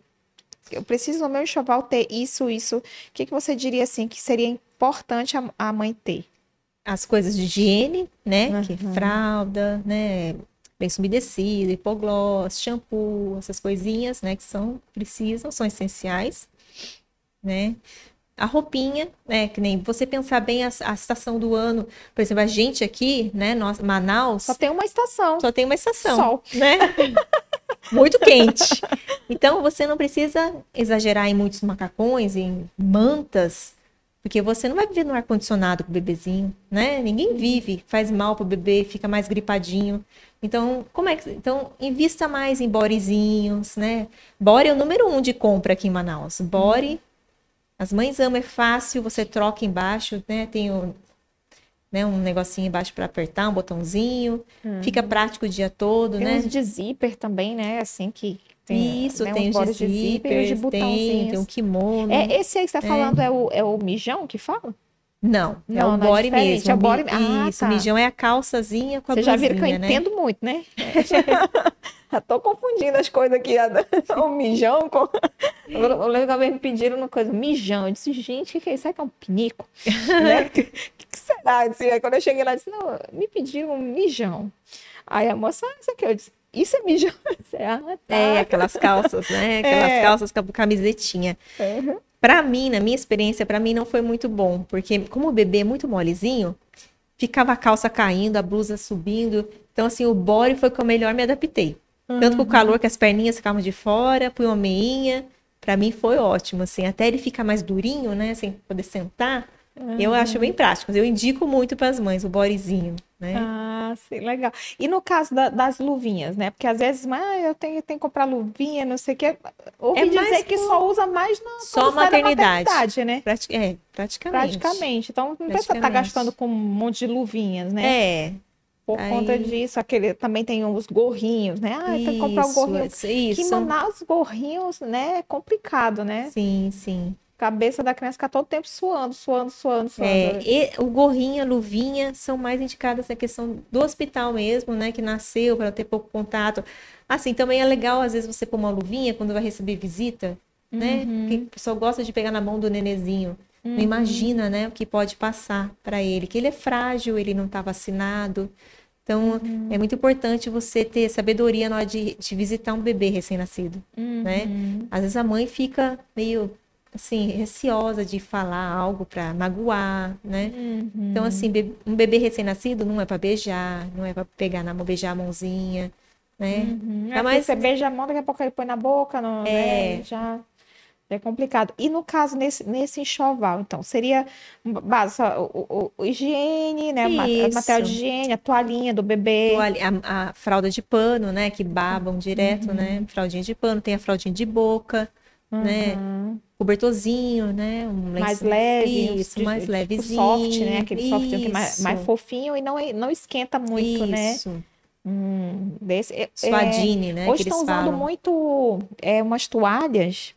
eu preciso no meu enxoval ter isso, isso. O que, que você diria assim que seria importante a, a mãe ter? as coisas de higiene, né? Que Uhum. fralda, né? Lenço umedecido, hipoglós, shampoo, essas coisinhas, né? Que são, precisam, são essenciais, né? A roupinha, né? Que nem você pensar bem a, a estação do ano. Por exemplo, a gente aqui, né? Nós, Manaus, Só tem uma estação. só tem uma estação, Sol. né? (laughs) Muito quente. Então você não precisa exagerar em muitos macacões, em mantas, porque você não vai viver no ar-condicionado com o bebezinho, né? Ninguém vive, faz mal pro bebê, fica mais gripadinho. Então, como é que. Então, invista mais em borezinhos, né? Bore é o número um de compra aqui em Manaus. Bore. As mães amam, é fácil, você troca embaixo, né? Tem o, né, um negocinho embaixo para apertar, um botãozinho. Fica prático o dia todo, Tem né? uns de zíper também, né? Assim que tem, Isso, né, tem os de zíper de tem, tem um kimono. É, esse aí que você está falando é, o, é o mijão que fala? Não, é Não, o não é body diferente, mesmo. é o o body- Ah, Isso, tá. o mijão é a calçazinha com a Vocês já viram que eu né? entendo muito, né? (laughs) já tô confundindo as coisas aqui. (laughs) O mijão com... Eu lembro que uma vez me pediram uma coisa, mijão. Eu disse, gente, o que, que é isso? Será que é um pinico? (laughs) né? O que, que será? Disse, aí quando eu cheguei lá, eu disse, não, me pediram um mijão. Aí a moça, ah, isso aqui. Eu disse, isso é mijão? Disse, ah, tá. É, aquelas calças, né? Aquelas É. calças com camisetinha. Uhum. Pra mim, na minha experiência, pra mim não foi muito bom, porque como o bebê é muito molezinho, ficava a calça caindo, a blusa subindo. Então, assim, o body foi que eu melhor me adaptei. Tanto com o calor que as perninhas ficavam de fora, põe uma meinha, Para mim foi ótimo, assim, até ele ficar mais durinho, né, sem poder sentar. Eu acho bem prático. Eu indico muito para as mães o bodyzinho, né? Ah, sim, legal. E no caso da, das luvinhas, né? Porque às vezes, ah, eu tenho, tenho que comprar luvinha, não sei o quê. Ouvi é dizer que só usa mais na só maternidade. maternidade, né? Prati é, praticamente. Praticamente. Então não precisa estar tá gastando com um monte de luvinhas, né? É. Por Aí... conta disso, aquele também tem os gorrinhos, né? Ah, tem que comprar um gorrinho. Isso. Que mandar os gorrinhos, né? É complicado, né? Sim, sim cabeça da criança fica todo tempo suando, suando, suando, suando. É, e o gorrinho, a luvinha são mais indicadas na questão do hospital mesmo, né? Que nasceu para ter pouco contato. Assim, também é legal, às vezes, você pôr uma luvinha quando vai receber visita, né? Uhum. Porque o pessoal gosta de pegar na mão do nenezinho. Uhum. Não imagina, né, o que pode passar para ele, que ele é frágil, ele não está vacinado. Então, uhum. é muito importante você ter sabedoria na hora de, de visitar um bebê recém-nascido, né? Uhum. Às vezes a mãe fica meio assim, receosa de falar algo para magoar, né? Uhum. Então, assim, um bebê recém-nascido não é para beijar, não é para pegar na mão, beijar a mãozinha, né? Uhum. É, mais... Você beija a mão, daqui a pouco ele põe na boca, não, é. Né? Já é complicado. E no caso, nesse, nesse enxoval, então, seria base, o, o, o higiene, né? Isso. Material de higiene, a toalhinha do bebê. A, a, fralda de pano, né? Que babam direto, uhum. né? Fraldinha de pano, tem a fraldinha de boca, né? Uhum. né? cobertorzinho, né? Um mais leve, isso, de, mais tipo levezinho. soft, né? Aquele soft que é mais, mais fofinho e não, não esquenta muito, né? isso. né? Hum, desse, é, Suadine, é, né? Hoje estão usando falam. muito é, umas toalhas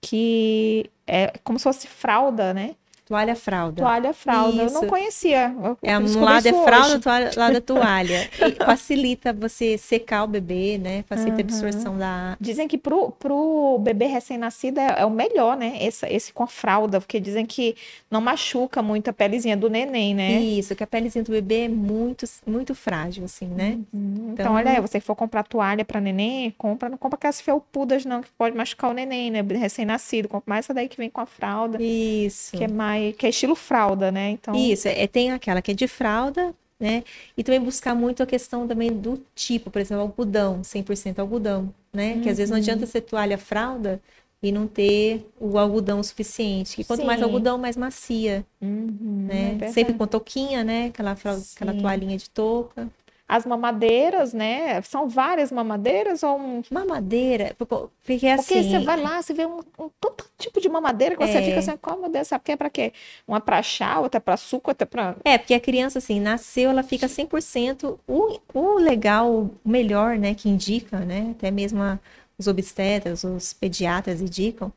que é como se fosse fralda, né? Toalha fralda. Toalha fralda. Isso. Eu não conhecia. Eu é, um lado é fralda, toalha, lado é toalha. (laughs) facilita você secar o bebê, né? Facilita uhum. a absorção da. Dizem que pro, pro bebê recém-nascido é, é, o melhor, né? Esse, esse com a fralda, porque dizem que não machuca muito a pelezinha do neném, né? Isso, que a pelezinha do bebê é muito, muito frágil, assim, né? Uhum. Então, então, olha, você for comprar toalha para neném, compra, não compra aquelas felpudas, não, que pode machucar o neném, né? Recém-nascido. Compra mais essa daí que vem com a fralda. Isso. Que é mais mais que é estilo fralda, né? Então isso é, tem aquela que é de fralda, né? E também buscar muito a questão também do tipo, por exemplo, algodão, 100% algodão, né? Uhum. Que às vezes não uhum. adianta ser toalha fralda e não ter o algodão suficiente. E quanto Sim. mais algodão, mais macia, uhum, né? É Sempre com touquinha, né? Aquela, aquela toalhinha de touca as mamadeiras, né? São várias mamadeiras ou um... Mamadeira, porque assim... Porque você vai lá, você vê um, um tanto tipo de mamadeira que você é... fica assim, qual meu Deus, sabe que é pra quê? Uma pra chá, outra pra suco, outra pra... É, porque a criança, assim, nasceu, ela fica 100%... O, o legal, o melhor, né, que indica, né, até mesmo a, os obstetras, os pediatras indicam,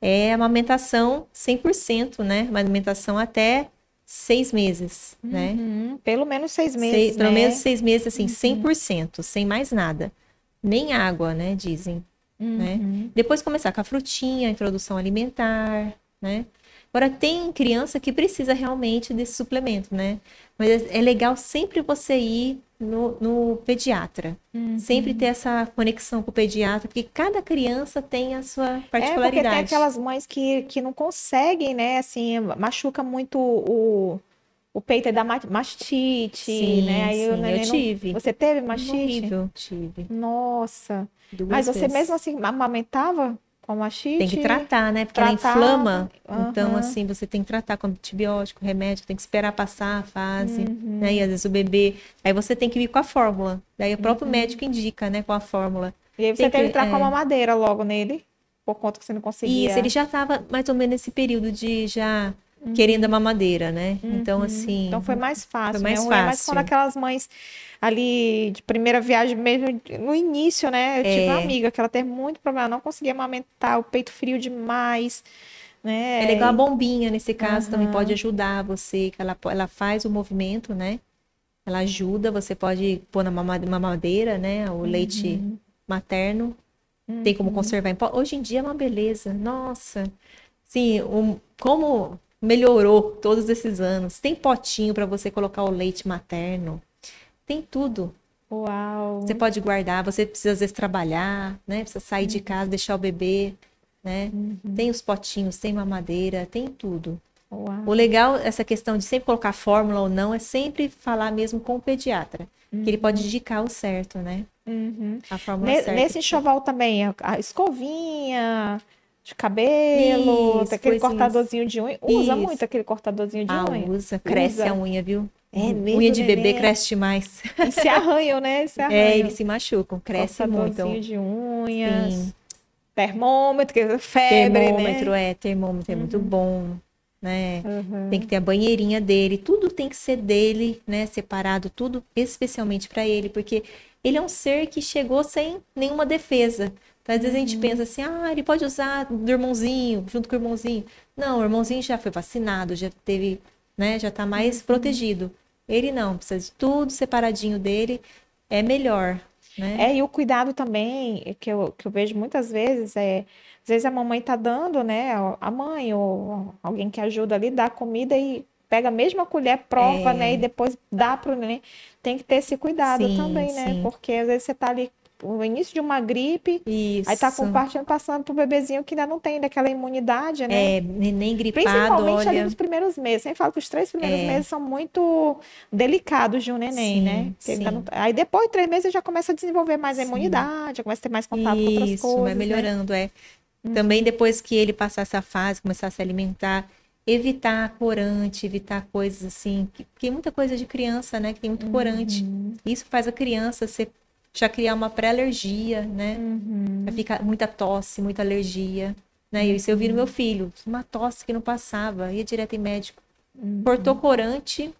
é a amamentação 100%, né? Uma alimentação até seis meses, né? uhum. né? Pelo menos seis meses, seis, né? Pelo menos seis meses, assim, uhum. 100%, sem mais nada. Nem água, né, dizem, né? uhum. né? Depois começar com a frutinha, a introdução alimentar, né? Agora, tem criança que precisa realmente desse suplemento, né? Mas é legal sempre você ir no, no pediatra. Uhum. Sempre ter essa conexão com o pediatra, porque cada criança tem a sua particularidade. É, porque tem aquelas mães que, que não conseguem, né? Assim, machuca muito o, o peito da mastite, sim, né? Aí sim, eu, eu tive. Não... Você teve mastite? Horrível, tive. Nossa. Duas Mas você vezes. mesmo assim amamentava? Com machite. Tem que tratar, né? Porque tratar, ela inflama. Uhum. Então, assim, você tem que tratar com antibiótico, remédio, tem que esperar passar a fase. Uhum. Né? E às vezes o bebê. Aí você tem que vir com a fórmula. Daí o próprio uhum. médico indica, né, com a fórmula. E aí você tem teve que entrar é... com uma madeira logo nele, por conta que você não conseguia. Isso, ele já estava mais ou menos nesse período de já uhum. querendo a mamadeira, né? Então, assim. Então foi mais fácil. Foi mais né? fácil. Mas quando aquelas mães ali de primeira viagem mesmo, no início, né? Eu tive uma é. amiga que ela teve muito problema, não conseguia amamentar, o peito frio demais. Né? É legal a bombinha, nesse caso, uhum. também pode ajudar você, que ela, ela faz o movimento, né? Ela ajuda, você pode pôr na mamadeira, né? O uhum. leite materno. Uhum. Tem como uhum. conservar em pó. Hoje em dia é uma beleza. Nossa. Sim, um, como melhorou todos esses anos. Tem potinho para você colocar o leite materno. Tem tudo. Uau! Você pode guardar, você precisa às vezes trabalhar, né? Precisa sair uhum. de casa, deixar o bebê, né? Uhum. Tem os potinhos, tem mamadeira, tem tudo. Uau. O legal, essa questão de sempre colocar fórmula ou não, é sempre falar mesmo com o pediatra. Uhum. Que ele pode uhum. indicar o certo, né? Uhum. A fórmula ne certa. Nesse enxoval também, a escovinha, de cabelo, Isso, aquele cortadorzinho de unha. Usa Isso. muito aquele cortadorzinho de Ah, unha. usa, cresce Usa. a unha, viu? É mesmo, Unha de bebê neném? cresce demais. E se arranham, né? Se arranham. (laughs) É, eles se machucam, cresce muito. De unhas. Sim. Termômetro, que febre, termômetro, né? é, termômetro é muito bom, né? Uhum. Tem que ter a banheirinha dele, tudo tem que ser dele, né? Separado, tudo especialmente para ele, porque ele é um ser que chegou sem nenhuma defesa. Então, às vezes a gente Uhum. pensa assim, ah, ele pode usar do irmãozinho, junto com o irmãozinho. Não, o irmãozinho já foi vacinado, já teve, né? Já tá Uhum. mais protegido. Ele não, precisa de tudo separadinho dele, é melhor, né? É, e o cuidado também, que eu, que eu vejo muitas vezes, é, às vezes a mamãe tá dando, né, a mãe ou alguém que ajuda ali, dá comida e pega a mesma colher, prova, É. né, e depois dá pro neném. Tem que ter esse cuidado Sim, também, né, sim. porque às vezes você tá ali no início de uma gripe, Isso. aí tá compartilhando, passando pro bebezinho que ainda não tem daquela imunidade, né? É, neném gripado, Principalmente ali olha. nos primeiros meses. Sempre falo que os três primeiros É. meses são muito delicados de um neném, Sim, né? Ele ainda sim. não- Aí depois de três meses ele já começa a desenvolver mais a Sim. imunidade, já começa a ter mais contato com outras Isso, coisas. vai né? melhorando, é. Também depois que ele passar essa fase, começar a se alimentar, evitar corante, evitar coisas assim, que- porque tem muita coisa de criança, né, que tem muito corante. Uhum. Isso faz a criança ser, já criar uma pré-alergia, né? Uhum. Já fica muita tosse, muita alergia, né? E isso eu vi no meu filho, uma tosse que não passava, ia direto em médico. Uhum. Cortou corante,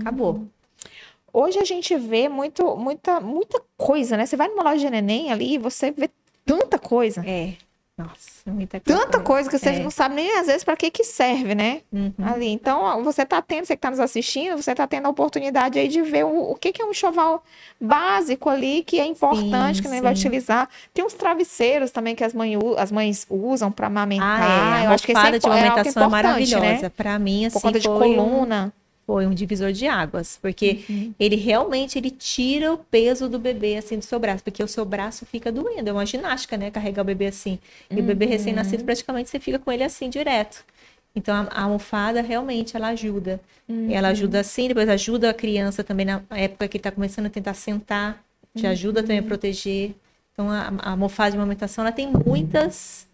acabou. Hoje a gente vê muito, muita, muita coisa, né? Você vai numa loja de neném ali e você vê tanta coisa. É. Nossa, muita coisa. Tanta coisa que você É. não sabe nem às vezes para que que serve, né? Uhum. ali. Então, você tá tendo, você que tá nos assistindo, você tá tendo a oportunidade aí de ver o, o que que é um enxoval básico ali, que é importante, Sim, que nem vai sim. utilizar. Tem uns travesseiros também que as, mãe, as mães usam para amamentar. Ah, é. Eu A acho que isso é, de é amamentação é importante, maravilhosa. né? Pra mim, assim, Por conta de um- coluna. Foi um divisor de águas, porque Uhum. ele realmente ele tira o peso do bebê assim do seu braço, porque o seu braço fica doendo, é uma ginástica, né, carregar o bebê assim. E o bebê Uhum. recém-nascido praticamente você fica com ele assim direto. Então a, a almofada realmente ela ajuda. Uhum. Ela ajuda assim, depois ajuda a criança também na época que está começando a tentar sentar, te ajuda também Uhum. a proteger. Então a, a almofada de amamentação ela tem muitas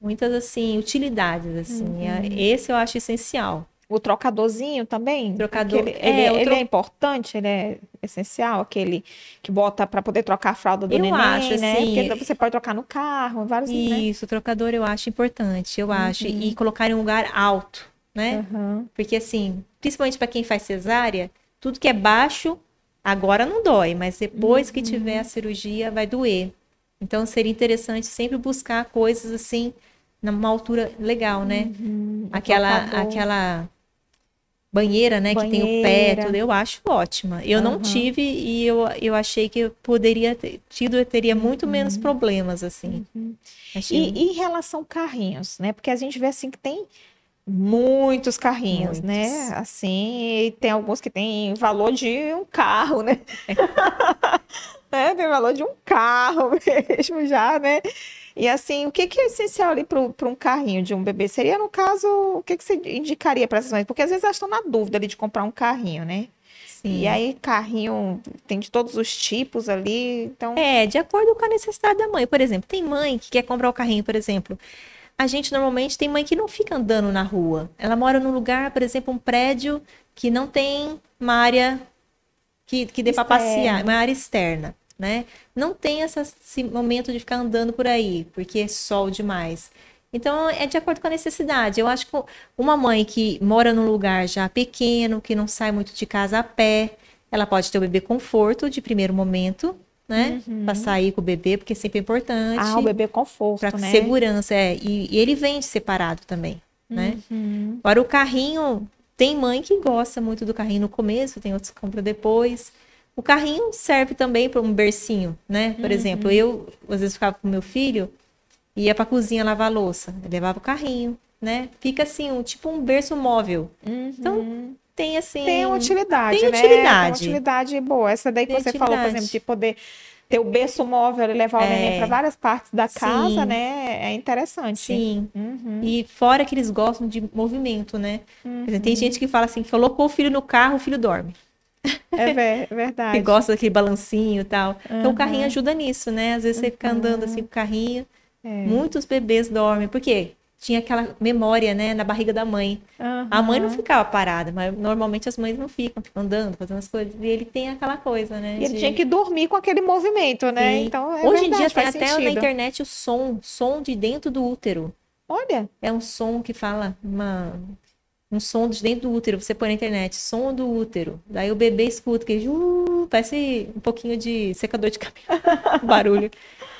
muitas assim utilidades assim. Uhum. É- Esse eu acho essencial. O trocadorzinho também. Trocador, aquele- é, ele, o ele tro- é importante, ele é essencial, aquele que bota para poder trocar a fralda do Eu neném, acho, né? assim, Porque você pode trocar no carro, vários, né? Isso, o trocador eu acho importante, eu acho. E colocar em um lugar alto, né? Uhum. Porque assim, principalmente para quem faz cesárea, tudo que é baixo agora não dói, mas depois que tiver a cirurgia vai doer. Então seria interessante sempre buscar coisas assim numa altura legal, né? Uhum. Aquela aquela banheira, né, que tem o pé, Banheira. tudo, eu acho ótima. Eu não Aham. tive e eu, eu achei que eu poderia ter tido, eu teria muito menos problemas assim. Achei Uhum. E, e em relação carrinhos, né? Porque a gente vê assim que tem muitos carrinhos, né? Muitos. Assim, e tem alguns que tem valor de um carro, né? (laughs) né? Tem valor de um carro (laughs) mesmo já, né? E assim, o que que é essencial ali para um carrinho de um bebê? Seria, no caso, o que que você indicaria para essas mães? Porque às vezes elas estão na dúvida ali de comprar um carrinho, né? Sim. E aí, carrinho tem de todos os tipos ali, então... É, de acordo com a necessidade da mãe. Por exemplo, tem mãe que quer comprar o carrinho, por exemplo. A gente normalmente tem mãe que não fica andando na rua. Ela mora num lugar, por exemplo, um prédio que não tem uma área que, que dê para passear, uma área externa, né? Não tem essa- esse momento de ficar andando por aí, porque é sol demais. Então, é de acordo com a necessidade. Eu acho que uma mãe que mora num lugar já pequeno, que não sai muito de casa a pé, ela pode ter o bebê conforto de primeiro momento, né? Pra sair com o bebê, porque sempre é importante. Ah, o bebê conforto, Pra né? segurança, é. E, e ele vem separado também, né? Uhum. Agora, o carrinho, tem mãe que gosta muito do carrinho no começo, tem outros que compram depois. O carrinho serve também para um bercinho, né? Uhum. Por exemplo, eu, às vezes, ficava com meu filho, ia pra cozinha lavar a louça, eu levava o carrinho, né? Fica assim, um, tipo um berço móvel. Então, tem assim... Tem utilidade, tem né? utilidade. Tem uma utilidade boa. Essa daí que Tem você falou, por utilidade. exemplo, de poder ter o berço móvel e levar o É. neném para várias partes da casa, Sim. né? É interessante. Sim. Uhum. E fora que eles gostam de movimento, né? Uhum. Tem gente que fala assim, que colocou o filho no carro, o filho dorme. É ver- Que verdade. Uhum. gosta daquele balancinho e tal. Então o carrinho ajuda nisso, né? Às vezes você fica andando assim com o carrinho, É. Muitos bebês dormem. Por quê? Tinha aquela memória, né, na barriga da mãe. Uhum. A mãe não ficava parada, mas normalmente as mães não ficam, ficam andando, fazendo as coisas. E ele tem aquela coisa, né? E ele de... tinha que dormir com aquele movimento, né? Sim. Então, é Hoje verdade, em dia tem até sentido. na internet o som, som de dentro do útero. Olha. É um som que fala uma um som de dentro do útero, você põe na internet, som do útero. Daí o bebê escuta que uh, parece um pouquinho de secador de cabelo, (laughs) barulho.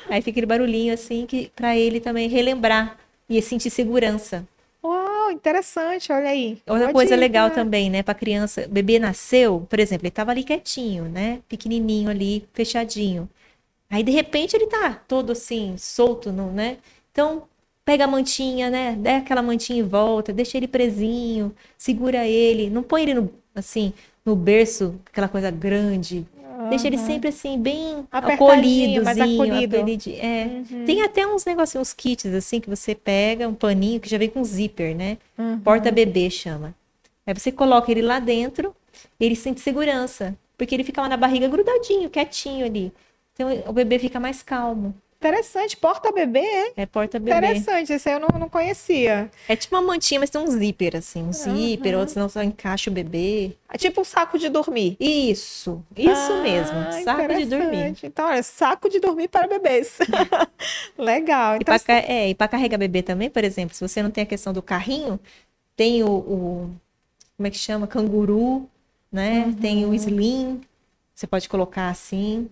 Aí fica aquele barulhinho assim que para ele também relembrar e sentir segurança. Uau, interessante, olha aí. Outra Pode coisa ir, legal né? também, né, para criança, o bebê nasceu, por exemplo, ele tava ali quietinho, né, pequenininho ali, fechadinho. Aí de repente ele tá todo assim, solto, não, né? Então, pega a mantinha, né? Dá aquela mantinha em volta, deixa ele presinho, segura ele, não põe ele no, assim, no berço, aquela coisa grande. Uhum. Deixa ele sempre assim, bem acolhido. É. Uhum. Tem até uns negocinhos, uns kits assim, que você pega, um paninho que já vem com zíper, né? Uhum. Porta-bebê chama. Aí você coloca ele lá dentro, ele sente segurança, porque ele fica lá na barriga grudadinho, quietinho ali. Então o bebê fica mais calmo. Interessante, porta-bebê, é? É porta-bebê. Interessante, esse aí eu não, não conhecia. É tipo uma mantinha, mas tem um zíper, assim. Um uhum. zíper, outros não só encaixa o bebê. É tipo um saco de dormir. Isso, isso ah, mesmo. Saco de dormir. Então, olha, saco de dormir para bebês. (laughs) Legal. Então, e para é, carregar bebê também, por exemplo, se você não tem a questão do carrinho, tem o, o como é que chama? Canguru, né? Uhum. Tem o slim, você pode colocar assim,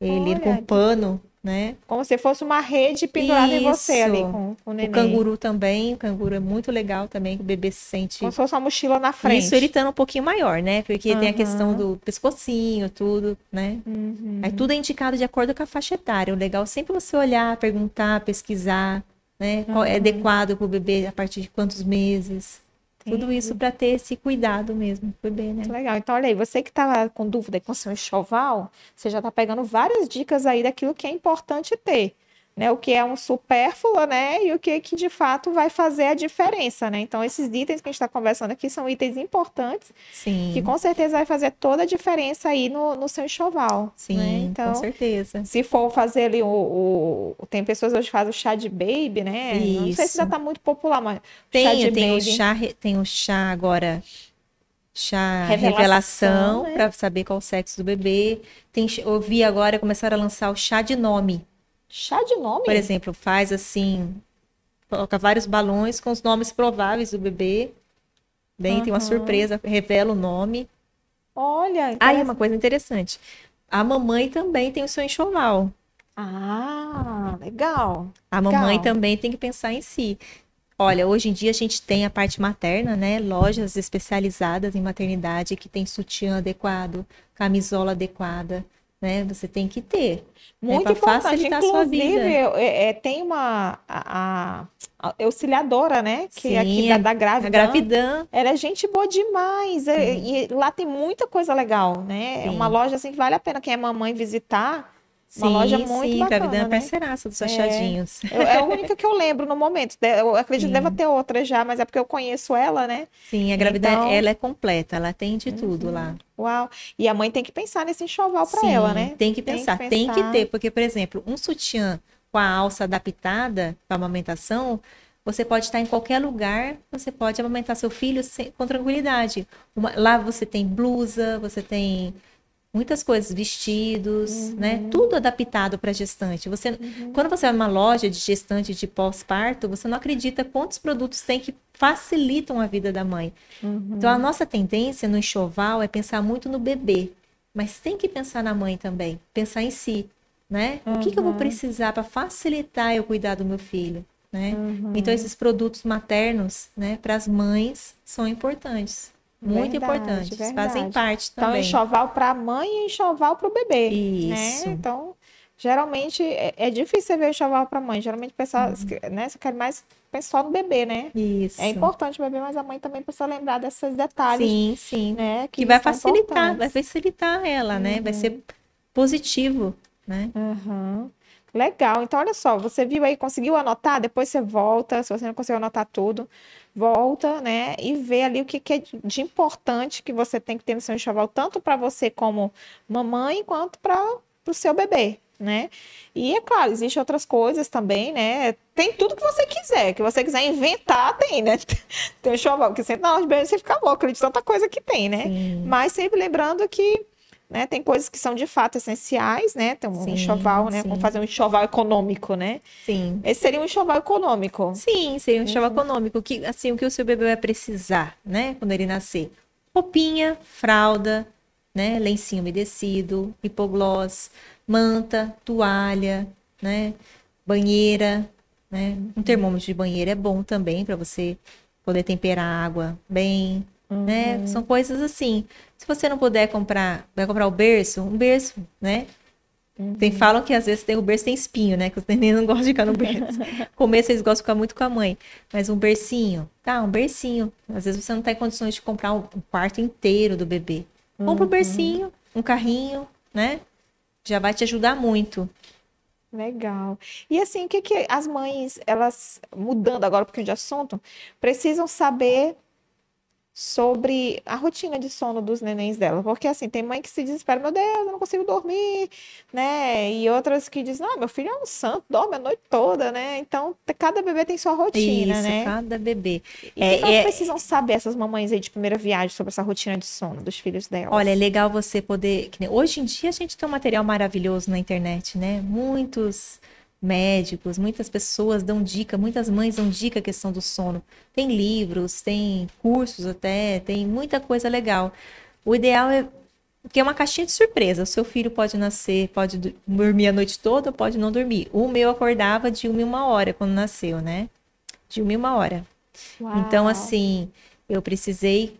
ele olha, com pano né? Como se fosse uma rede pendurada Isso. em você ali com, com o neném. O canguru também, o canguru é muito legal também, o bebê se sente... Como se fosse uma mochila na frente. Isso, ele estando um pouquinho maior, né? Porque uhum. tem a questão do pescocinho, tudo, né? Uhum. Aí tudo é indicado de acordo com a faixa etária. O legal é sempre você olhar, perguntar, pesquisar, né? Uhum. Qual é adequado para o bebê a partir de quantos meses. Tudo isso para ter esse cuidado mesmo foi bem, né? Legal. Então, olha aí, você que estava com dúvida com seu enxoval, você já está pegando várias dicas aí daquilo que é importante ter né, o que é um supérfluo, né, e o que, que de fato vai fazer a diferença, né? Então, esses itens que a gente está conversando aqui são itens importantes, Sim. que com certeza vai fazer toda a diferença aí no, no seu enxoval. Né? Sim, né? então, com certeza. Se for fazer ali o, o, Tem pessoas hoje que fazem o chá de baby, né? Isso. Não sei se já está muito popular, mas. Tem, chá de tem, baby... o chá, tem o chá agora chá revelação, revelação né? para saber qual o sexo do bebê. Tem, eu vi agora começar a lançar o chá de nome. Chá de nome? Por exemplo, faz assim, coloca vários balões com os nomes prováveis do bebê. Bem, uhum. tem uma surpresa, revela o nome. Olha, aí uma coisa interessante. A mamãe também tem o seu enxoval. Ah, legal. A legal. mamãe também tem que pensar em si. Olha, hoje em dia a gente tem a parte materna, né? Lojas especializadas em maternidade que tem sutiã adequado, camisola adequada né? Você tem que ter. Né, Muito né, importante. Facilitar Inclusive, a sua vida. É, é, tem uma a, a, auxiliadora, né? Que Sim, é aqui da, da grávida. A gravidã. Ela é gente boa demais. É, e lá tem muita coisa legal, né? Sim. É uma loja assim que vale a pena quem é mamãe visitar uma sim, loja muito sim, bacana, Gravidão é né? parceiraça dos achadinhos. É, é a única que eu lembro no momento. Eu acredito que deva ter outra já, mas é porque eu conheço ela, né? Sim, a Gravidão, então... ela é completa, ela tem de tudo uhum. lá. Uau! E a mãe tem que pensar nesse enxoval para ela, né? Tem que, pensar, tem que pensar, tem que ter, porque, por exemplo, um sutiã com a alça adaptada para amamentação, você pode estar em qualquer lugar, você pode amamentar seu filho sem, com tranquilidade. Uma, lá você tem blusa, você tem muitas coisas, vestidos, uhum. né? Tudo adaptado para gestante. Você, uhum. quando você vai numa loja de gestante de pós-parto, você não acredita quantos produtos tem que facilitam a vida da mãe. Uhum. Então a nossa tendência no enxoval é pensar muito no bebê, mas tem que pensar na mãe também, pensar em si, né? O que, que eu vou uhum. precisar para facilitar eu cuidar do meu filho? Né? Uhum. Então esses produtos maternos, né, para as mães são importantes. Muito verdade, importantes, verdade. fazem parte então, também. Então, enxoval para a mãe e enxoval para o bebê. Isso. Né? Então, geralmente, é, é difícil você ver enxoval para a mãe. Geralmente, pessoal, uhum. né, quer mais pensar no bebê, né? Isso. É importante o bebê, mas a mãe também precisa lembrar desses detalhes. Sim, sim. Né, que, que vai facilitar, vai facilitar ela, uhum. né? Vai ser uhum. positivo, né? Uhum. Legal. Então, olha só, você viu aí, conseguiu anotar? Depois você volta, se você não conseguiu anotar tudo, volta, né? E vê ali o que, que é de importante que você tem que ter no seu enxoval, tanto para você como mamãe, quanto para o seu bebê. né? E é claro, existem outras coisas também, né? Tem tudo que você quiser, que você quiser inventar, tem, né? (laughs) Tem um enxoval que hora de você fica louco de tanta coisa que tem, né? Sim. Mas sempre lembrando que né, tem coisas que são de fato essenciais, né? Tem um Sim, enxoval, né? sim. Vamos fazer um enxoval econômico, né? Sim. Esse seria um enxoval econômico. Sim, seria um enxoval econômico. Que, assim, o que o seu bebê vai precisar, né? Quando ele nascer. Roupinha, fralda, né? Lencinho umedecido, hipoglós, manta, toalha, né? Banheira, né? Um termômetro de banheira é bom também para você poder temperar a água bem, né? São coisas assim. Se você não puder comprar, vai comprar o berço, um berço, né? Tem, falam que às vezes tem, o berço tem espinho, né? Que os neném não (laughs) gostam de ficar no berço. (laughs) Começo eles gostam de ficar muito com a mãe. Mas um bercinho, tá? Um bercinho. Às vezes você não tá em condições de comprar um, um quarto inteiro do bebê. Compra um bercinho, um carrinho, né? Já vai te ajudar muito. Legal. E assim, o que, que as mães, elas, mudando agora um pouquinho de assunto, precisam saber sobre a rotina de sono dos nenéns dela? Porque assim, tem mãe que se desespera, meu Deus, eu não consigo dormir, né? E outras que dizem, não, meu filho é um santo, dorme a noite toda, né? Então, cada bebê tem sua rotina, Isso, né? cada bebê. E o É, que elas é- precisam saber, essas mamães aí de primeira viagem, sobre essa rotina de sono dos filhos delas? Olha, é legal você poder. Hoje em dia a gente tem um material maravilhoso na internet, né? Muitos médicos, muitas pessoas dão dica, muitas mães dão dica a questão do sono. Tem livros, tem cursos até, tem muita coisa legal. O ideal é que é uma caixinha de surpresa. O seu filho pode nascer, pode dormir a noite toda, pode não dormir. O meu acordava de uma em uma hora quando nasceu, né? De uma em uma hora. Então, Uau. assim, eu precisei,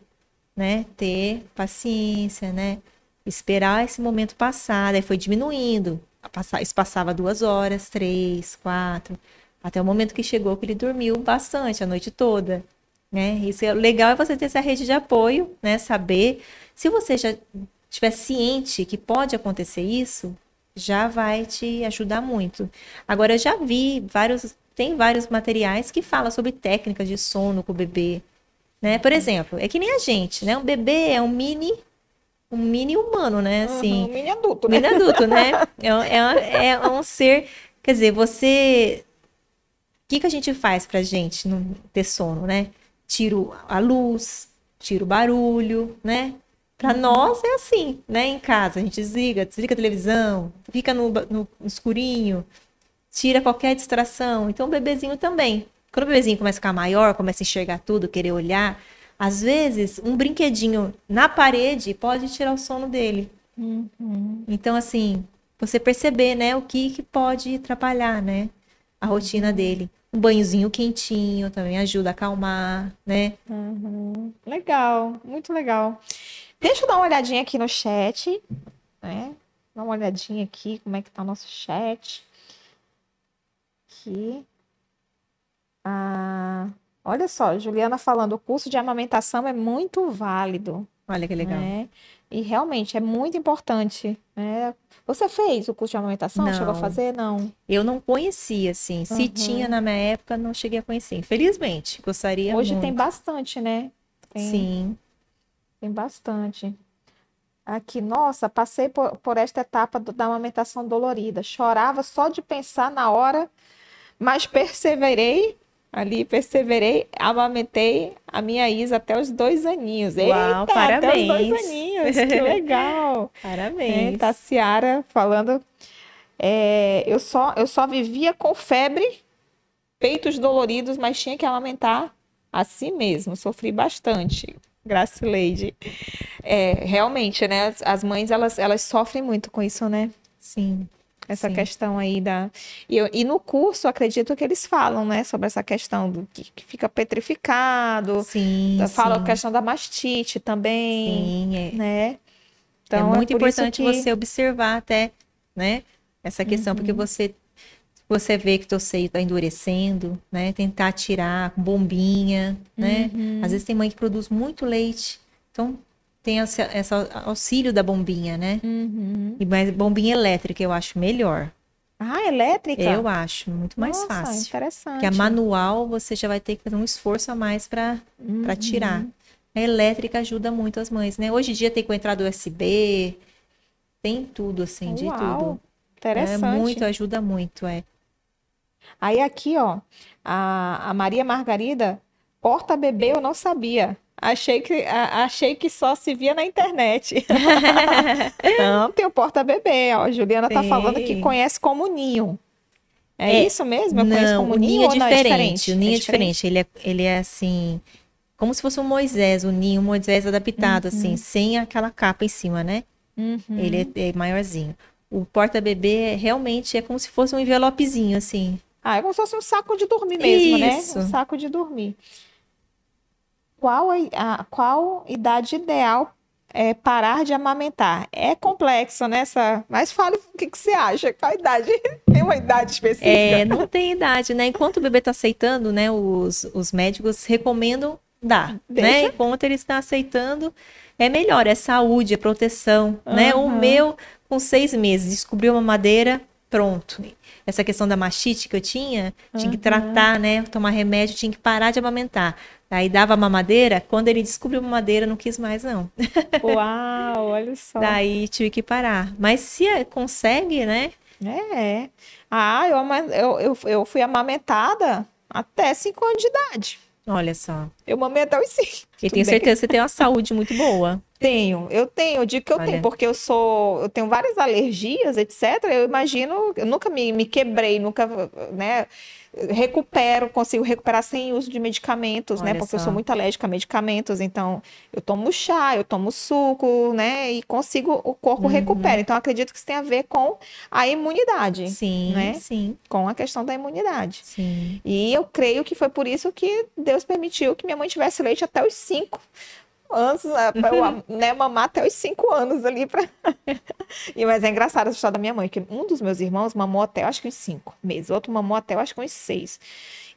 né, ter paciência, né? Esperar esse momento passar. Daí foi diminuindo. Isso passava duas horas, três, quatro, até o momento que chegou que ele dormiu bastante a noite toda, né? Isso é legal é você ter essa rede de apoio, né? Saber. Se você já estiver ciente que pode acontecer isso, já vai te ajudar muito. Agora, eu já vi vários, tem vários materiais que falam sobre técnicas de sono com o bebê, né? Por exemplo, é que nem a gente, né? Um bebê é um mini, um mini humano, né? Assim, Uhum, mini adulto, né? mini adulto, né? (laughs) É, um- é, é um ser, quer dizer, você, o que que a gente faz pra gente não ter sono, né? Tiro a luz, tiro o barulho, né? Pra nós é assim, né? Em casa, a gente desliga, desliga a televisão, fica no, no escurinho, tira qualquer distração. Então, o bebezinho também. Quando o bebezinho começa a ficar maior, começa a enxergar tudo, querer olhar, às vezes, um brinquedinho na parede pode tirar o sono dele. Uhum. Então, assim, você perceber, né, o que, que pode atrapalhar, né, a rotina dele. Um banhozinho quentinho também ajuda a acalmar, né? Uhum. Legal, muito legal. Deixa eu dar uma olhadinha aqui no chat, né? Dá uma olhadinha aqui, como é que tá o nosso chat. Aqui. Ah, olha só, Juliana falando, o curso de amamentação é muito válido, Olha que legal. né? E realmente é muito importante, né? Você fez o curso de amamentação? Chegou a Não. fazer? Não. Eu não conhecia, assim. Se Uhum. tinha na minha época, não cheguei a conhecer. Infelizmente, gostaria Hoje muito. tem bastante, né? Tem- Sim. Tem bastante. Aqui, nossa, passei por, por esta etapa do- da amamentação dolorida. Chorava só de pensar na hora, mas perseverei. Ali, perseverei, amamentei a minha Isa até os dois aninhos. Uau, Eita, até os dois parabéns. aninhos, que legal. (laughs) É, Parabéns. tá a Ciara falando. é, eu, só, eu só vivia com febre, peitos doloridos, mas tinha que amamentar assim mesmo. Sofri bastante. Gracileide. É, realmente, né? As, as mães, elas, elas sofrem muito com isso, né? Sim. Essa Sim. questão aí da. E, eu- e no curso, acredito que eles falam, né? Sobre essa questão do que, que fica petrificado. Sim, Falam a sim. questão da mastite também, Sim, é. né? é muito por isso importante que- você observar até, né? Essa questão, porque Uhum. você você vê que teu seio está endurecendo, né? Tentar tirar com bombinha, né? Uhum. Às vezes tem mãe que produz muito leite, então tem esse, esse auxílio da bombinha, né? Uhum. E mais bombinha elétrica eu acho melhor. Ah, elétrica? Eu acho muito mais Nossa, fácil. interessante. Porque a manual você já vai ter que fazer um esforço a mais para Uhum. tirar. A elétrica ajuda muito as mães, né? Hoje em dia tem com entrada USB, tem tudo assim, de Uau, tudo. Interessante. É muito, ajuda muito, é. Aí aqui, ó, a, a Maria Margarida, porta bebê eu não sabia. Achei que, a- achei que só se via na internet. (laughs) Não, tem o porta bebê, ó. A Juliana tá falando que conhece como ninho. É, É, isso mesmo? Eu conheço Não, como o ninho é não? diferente. O ninho é É diferente. Ele é, ele é assim, como se fosse um Moisés, o ninho Moisés adaptado, assim, sem aquela capa em cima, né? Uhum. Ele é, é maiorzinho. O porta-bebê é- realmente é como se fosse um envelopezinho, assim. Ah, é como se fosse um saco de dormir mesmo, Isso. né? Um saco de dormir. Qual a, qual idade ideal é parar de amamentar? É complexo, né? Essa... Mas fale o que, que você acha. Qual idade? (laughs) Tem uma idade específica? É, não tem idade, né? Enquanto o bebê está aceitando, né? Os, os médicos recomendam dar, né? Deixa. Enquanto ele está aceitando, é melhor, é saúde, é proteção, né? O meu, com seis meses, descobriu uma madeira, pronto. Essa questão da mastite que eu tinha, tinha que Aham. tratar, né? Tomar remédio, tinha que parar de amamentar. Aí dava mamadeira, quando ele descobriu mamadeira, não quis mais, não. (laughs) Uau, olha só. Daí tive que parar. Mas se é- consegue, né? É. Ah, eu, eu, eu, fui amamentada até 5 anos de idade. Olha só. Eu mamei até os 5. E tenho certeza que você tem uma saúde muito boa. Tenho, eu tenho, eu digo que eu Olha. tenho, porque eu sou, eu tenho várias alergias, etc. Eu imagino, eu nunca me, me quebrei, nunca, né, recupero, consigo recuperar sem uso de medicamentos, né, Olha porque eu só. sou muito alérgica a medicamentos, então eu tomo chá, eu tomo suco, né, e consigo, o corpo Uhum. recupera. Então eu acredito que isso tem a ver com a imunidade, Sim, né? sim, com a questão da imunidade. sim. E eu creio que foi por isso que Deus permitiu que minha mãe tivesse leite até os cinco anos, né, (laughs) né, mamar até os cinco anos ali. Pra... (laughs) e, mas é engraçado essa história da minha mãe, que um dos meus irmãos mamou até, acho que uns cinco meses, o outro mamou até, acho que uns seis.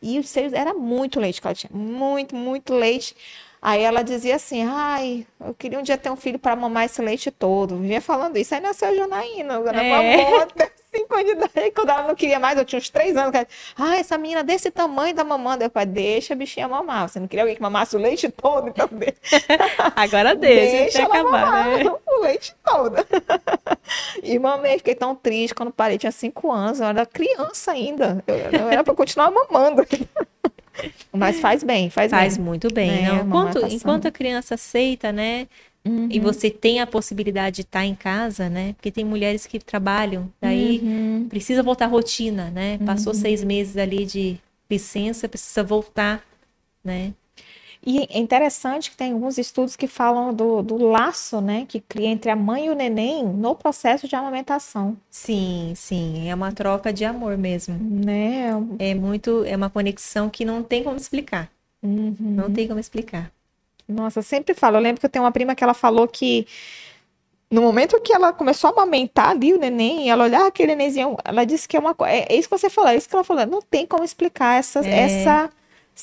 E os seis era muito leite que ela tinha, muito, muito leite. Aí ela dizia assim, ai, eu queria um dia ter um filho para mamar esse leite todo. Vivia falando isso. Aí nasceu a Janaína, ela É. até (laughs) cinco anos de idade. Quando ela não queria mais, eu tinha uns três anos. Ela, ah, essa menina desse tamanho tá mamando. Eu falei, deixa a bichinha mamar. Você não queria alguém que mamasse o leite todo? Então deixa, (laughs) Agora deixa, ela até acabar, mamar né? (laughs) o leite todo. E mamei, fiquei tão triste quando parei. Tinha cinco anos, eu era criança ainda. Eu, eu era para continuar mamando. Mas faz bem, faz, Faz bem. muito bem, É, Enquanto, enquanto a criança aceita, né? E Uhum. você tem a possibilidade de estar em casa, né? Porque tem mulheres que trabalham, daí Uhum. precisa voltar à rotina, né? Passou seis meses ali de licença, precisa voltar, né? E é interessante que tem alguns estudos que falam do, do laço, né, que cria entre a mãe e o neném no processo de amamentação, Sim, sim, é uma troca de amor mesmo. né? É muito, é uma conexão que não tem como explicar. Uhum. Não tem como explicar. Nossa, eu sempre falo. Eu lembro que eu tenho uma prima que ela falou que no momento que ela começou a amamentar ali o neném, ela olhava aquele nenenzinho, ela disse que é uma coisa. É, é isso que você falou, é isso que ela falou. Não tem como explicar essa, É. essa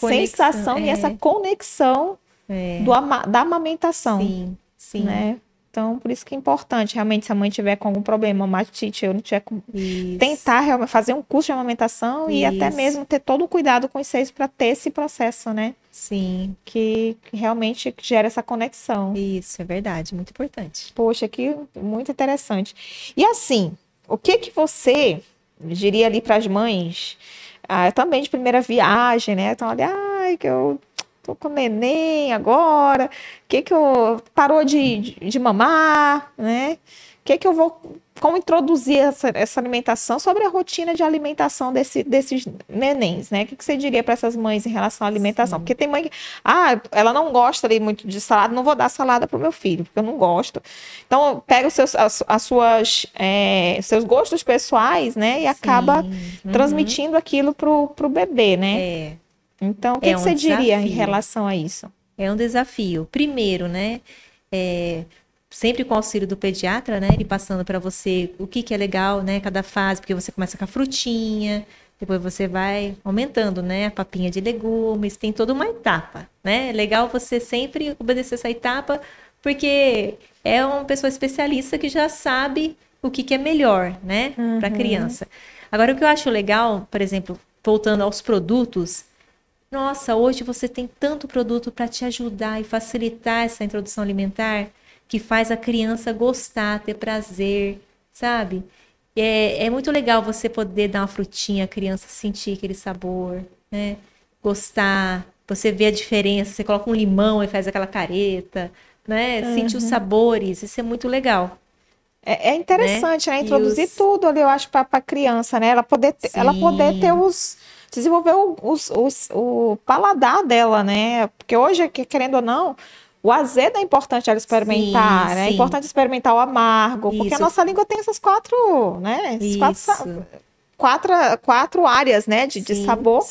Conexão, sensação e é. essa conexão É, do ama- da amamentação. sim, sim. né? Então, por isso que é importante, realmente, se a mãe tiver com algum problema, matite, eu não tiver com... Isso. tentar realmente fazer um curso de amamentação e até Isso. mesmo ter todo o cuidado com os seios para ter esse processo, né? Sim, Que, que realmente gera essa conexão. isso é verdade, muito importante. Poxa, que muito interessante. E assim, o que que você diria ali para as mães, ah, também de primeira viagem, né? Então, olha, ai, que eu tô com neném agora, que que eu parou de, de, de mamar, né? Que que eu vou como introduzir essa, essa alimentação sobre a rotina de alimentação desse, desses nenéns, né? O que, que você diria para essas mães em relação à alimentação? Sim. Porque tem mãe que, ah, ela não gosta ali muito de salada, não vou dar salada pro meu filho, porque eu não gosto. Então, pega os seus, as, as suas, é, seus gostos pessoais, né? E acaba uhum. transmitindo aquilo pro, pro bebê, né? É, Então, o que, É que um você diria em desafio. relação a isso? é um desafio. Primeiro, né? é, sempre com o auxílio do pediatra, né? Ele passando para você o que que é legal, né? Cada fase, porque você começa com a frutinha, depois você vai aumentando, né? A papinha de legumes, tem toda uma etapa, né? É legal você sempre obedecer essa etapa, porque é uma pessoa especialista que já sabe o que que é melhor, né? Para a Uhum. criança. Agora, o que eu acho legal, por exemplo, voltando aos produtos, nossa, hoje você tem tanto produto para te ajudar e facilitar essa introdução alimentar que faz a criança gostar, ter prazer, sabe? É, é muito legal você poder dar uma frutinha, a criança sentir aquele sabor, né? Gostar, você vê a diferença, você coloca um limão e faz aquela careta, né? Uhum. Sentir os sabores, isso é muito legal. É, é interessante, né? né? Introduzir os... tudo ali, eu acho, para a criança, né? Ela poder, ter, ela poder ter os. Desenvolver os, os, o paladar dela, né? Porque hoje, querendo ou não, o azedo é importante ela experimentar, sim, né? É sim. É importante experimentar o amargo, Isso. porque a nossa língua tem essas quatro, né? Esses quatro, quatro, quatro áreas, né? De, sim, de sabor.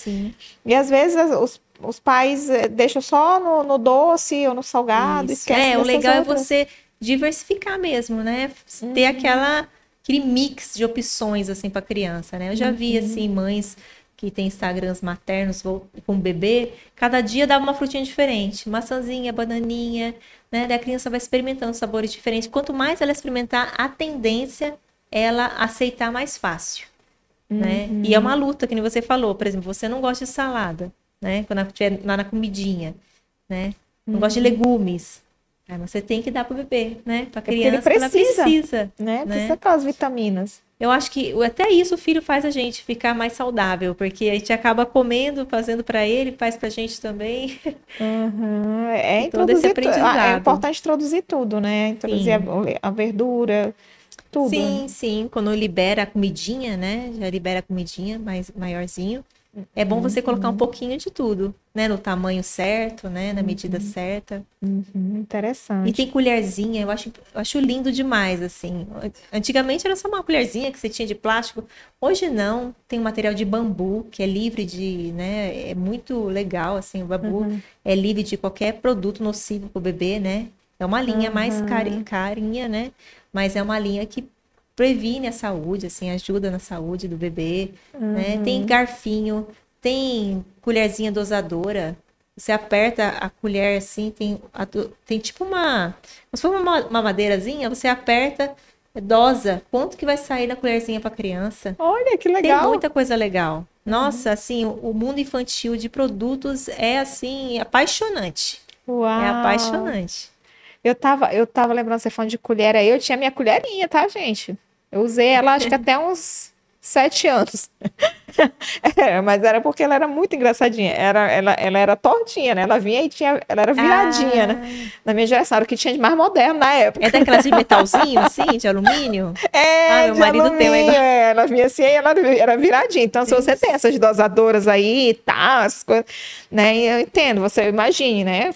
E às vezes os, os pais eh, deixam só no, no doce ou no salgado, Isso. É, o legal outras. é você diversificar mesmo, né? Uhum. Ter aquela aquele mix de opções assim para criança, né? Eu já vi uhum. assim mães que tem Instagrams maternos com bebê, cada dia dá uma frutinha diferente, maçãzinha, bananinha, né? Daí a criança vai experimentando sabores diferentes. Quanto mais ela experimentar, a tendência é ela aceitar mais fácil, uhum. né? E é uma luta, que nem você falou, por exemplo, você não gosta de salada, né? Quando estiver lá na comidinha, né? Não uhum. gosta de legumes. Aí você tem que dar para o bebê, né? Para a criança, é ele precisa, ela precisa, né? Precisa né? aquelas vitaminas. Eu acho que até isso o filho faz a gente ficar mais saudável, porque a gente acaba comendo, fazendo para ele, faz para a gente também. Uhum. É, introduzir ah, é importante introduzir tudo, né? Introduzir a, a, verdura, tudo. Sim, sim. Quando libera a comidinha, né? Já libera a comidinha mais maiorzinho. É bom você colocar um uhum. pouquinho de tudo, né? No tamanho certo, né? Na medida uhum. certa. Uhum, interessante. E tem colherzinha, eu acho, eu acho lindo demais, assim. Antigamente era só uma colherzinha que você tinha de plástico. Hoje não, tem um material de bambu, que é livre de, né? É muito legal, assim, o bambu uhum. é livre de qualquer produto nocivo para o bebê, né? É uma linha mais carinha, né? Mas é uma linha que previne a saúde, assim, ajuda na saúde do bebê, uhum. né? Tem garfinho, tem colherzinha dosadora. Você aperta a colher assim, tem, a, tem tipo uma. Se for uma, uma madeirazinha, você aperta, dosa. Quanto que vai sair na colherzinha para criança? Olha que legal. Tem muita coisa legal. Nossa, uhum. assim, o mundo infantil de produtos é assim, apaixonante. Uau. É apaixonante. Eu tava, eu tava lembrando você falando de colher aí, eu tinha minha colherinha, tá, gente? Eu usei ela acho que até uns sete anos. (laughs) é, mas era porque ela era muito engraçadinha. Era, ela, ela era tortinha, né? Ela vinha e tinha. Ela era viradinha, ah. né? Na minha geração, era o que tinha de mais moderno na época. É daquelas de metalzinho, (laughs) assim, de alumínio? É, ah, meu marido alumínio, tem igual. É, ela vinha assim e ela era viradinha. Então, se você tem essas dosadoras aí e tal, essas coisas, né? Eu entendo, você imagine, né?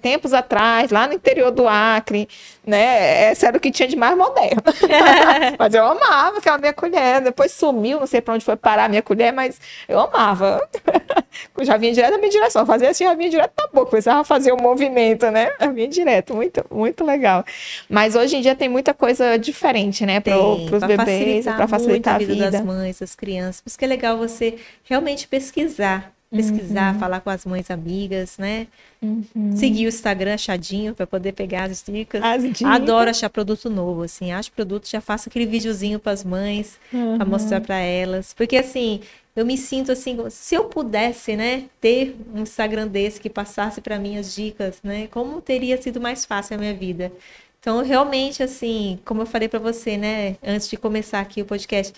Tempos atrás, lá no interior do Acre, né? Essa era o que tinha de mais moderno. (laughs) mas eu amava aquela minha colher. Depois sumiu, não sei para onde foi parar a minha colher, mas eu amava. (laughs) já vinha direto na minha direção. Fazia assim, já vinha direto na boca. Precisava fazer o um movimento, né? (laughs) Já vinha direto. Muito, muito legal. Mas hoje em dia tem muita coisa diferente, né? Para os bebês, para facilitar a vida, a vida das mães, das crianças. Por isso que é legal você realmente pesquisar pesquisar, uhum. falar com as mães amigas, né? Uhum. Seguir o Instagram achadinho para poder pegar as dicas. as dicas. Adoro achar produto novo, assim, acho produto, já faço aquele videozinho para as mães, uhum. para mostrar para elas, porque assim, eu me sinto assim, se eu pudesse, né, ter um Instagram desse que passasse para mim as dicas, né, como teria sido mais fácil a minha vida. Então, realmente, assim, como eu falei para você, né, antes de começar aqui o podcast,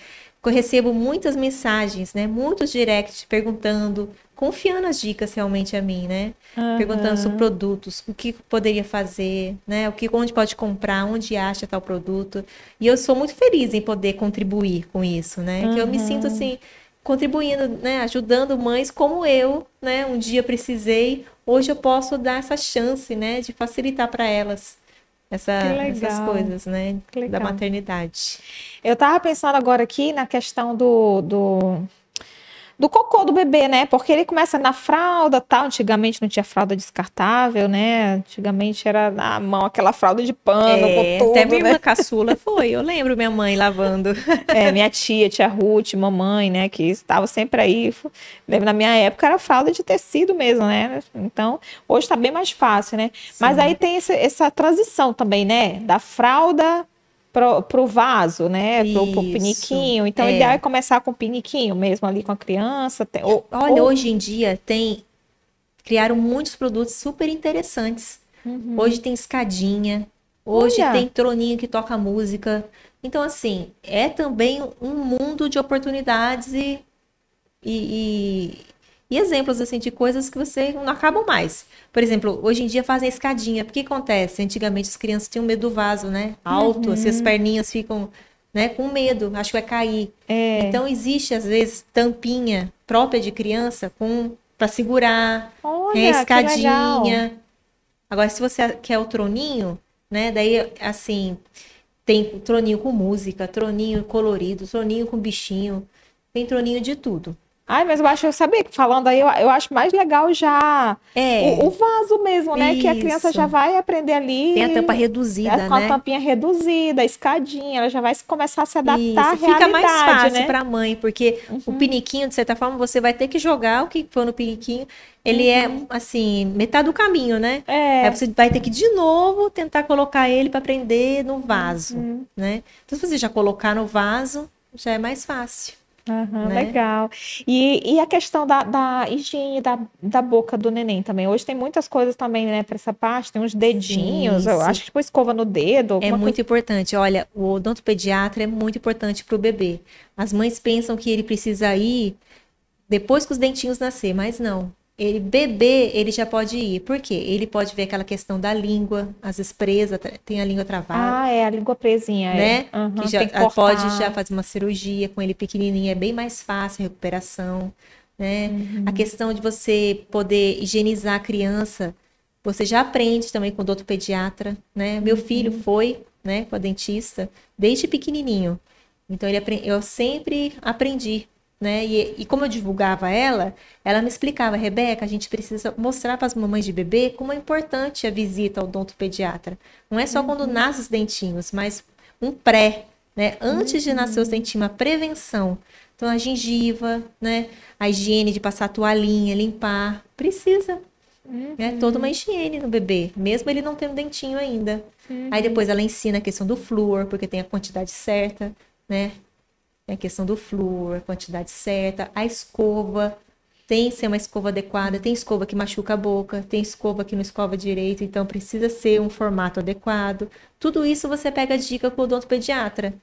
eu recebo muitas mensagens, né, muitos directs perguntando, confiando as dicas realmente a mim, né, uhum. perguntando sobre produtos, o que poderia fazer, né, o que, onde pode comprar, onde acha tal produto. E eu sou muito feliz em poder contribuir com isso, né, uhum. que eu me sinto assim contribuindo, né, ajudando mães como eu, né, um dia precisei, hoje eu posso dar essa chance, né, de facilitar para elas essa, essas coisas, né? Da maternidade. Eu tava pensando agora aqui na questão do, do do cocô do bebê, né? Porque ele começa na fralda, tal. Antigamente não tinha fralda descartável, né? Antigamente era na mão aquela fralda de pano é, com tudo, Até minha né? irmã caçula foi. Eu lembro minha mãe lavando. (laughs) É, minha tia, tia Ruth, mamãe, né? Que estava sempre aí. Lembro na minha época era fralda de tecido mesmo, né? Então hoje está bem mais fácil, né? Sim. Mas aí tem essa, essa transição também, né? Da fralda pro, pro vaso, né? Pro, pro piniquinho. Então, é. o ideal é começar com o piniquinho mesmo ali com a criança. Tem, ou, Olha, ou... hoje em dia tem. Criaram muitos produtos super interessantes. Uhum. Hoje tem escadinha. Hoje Olha. tem troninho que toca música. Então, assim, é também um mundo de oportunidades e, e, e, exemplos assim de coisas que você não acabam mais. Por exemplo, hoje em dia fazem escadinha. O que acontece? Antigamente as crianças tinham medo do vaso, né? Alto, uhum. assim, as perninhas ficam né, com medo, acho que vai cair. É. Então existe às vezes tampinha própria de criança com para segurar, Olha, é escadinha. Agora se você quer o troninho, né, daí assim, tem troninho com música, troninho colorido, troninho com bichinho, tem troninho de tudo. Ai, mas eu acho, eu sabia que falando aí, eu, eu acho mais legal já é. o, o vaso mesmo, né? Isso. Que a criança já vai aprender ali. Tem a tampa reduzida, né? Com a tampinha reduzida, a escadinha, ela já vai começar a se adaptar Isso. à Fica mais fácil né? para a mãe, porque uhum. o piniquinho, de certa forma, você vai ter que jogar o que for no piniquinho. Ele é, uhum. é, assim, metade do caminho, né? É. Aí você vai ter que, de novo, tentar colocar ele para prender no vaso, uhum. né? Então, se você já colocar no vaso, já é mais fácil. Uhum, né? Legal. E, e a questão da, da higiene da, da boca do neném também. Hoje tem muitas coisas também, né, para essa parte. Tem uns dedinhos, sim, eu acho que tipo escova no dedo. É muito coisa... importante. Olha, o odontopediatra é muito importante para o bebê. As mães pensam que ele precisa ir depois que os dentinhos nascer, mas não ele bebê, ele já pode ir. Por quê? Ele pode ver aquela questão da língua, às vezes presa, tem a língua travada. Ah, é, a língua presinha. É. Né? É. Uhum, que já que pode já fazer uma cirurgia com ele pequenininho, é bem mais fácil a recuperação. Né? Uhum. A questão de você poder higienizar a criança, você já aprende também com o doutor pediatra, né? Meu uhum. filho foi, né, com a dentista, desde pequenininho. Então, ele, eu sempre aprendi né? E, e, como eu divulgava ela, ela me explicava, Rebeca, a gente precisa mostrar para as mamães de bebê como é importante a visita ao odontopediatra. Não é só uhum. quando nasce os dentinhos, mas um pré, né? Antes uhum. de nascer os uhum. dentinhos, a prevenção. Então, a gengiva, né? A higiene de passar a toalhinha, limpar, precisa. Uhum. É toda uma higiene no bebê, mesmo ele não tendo dentinho ainda. Aí uhum. depois ela ensina a questão do flúor, porque tem a quantidade certa, né? Tem a questão do flúor, a quantidade certa, a escova. Tem que ser uma escova adequada, tem escova que machuca a boca, tem escova que não escova direito, então precisa ser um formato adequado. Tudo isso você pega dica com o odontopediatra.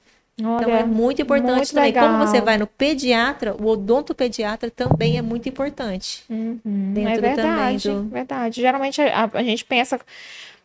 Olha, então é muito importante muito também. Legal. Como você vai no pediatra, o odontopediatra também é muito importante. Uhum, dentro é verdade, do... verdade. Geralmente a, a gente pensa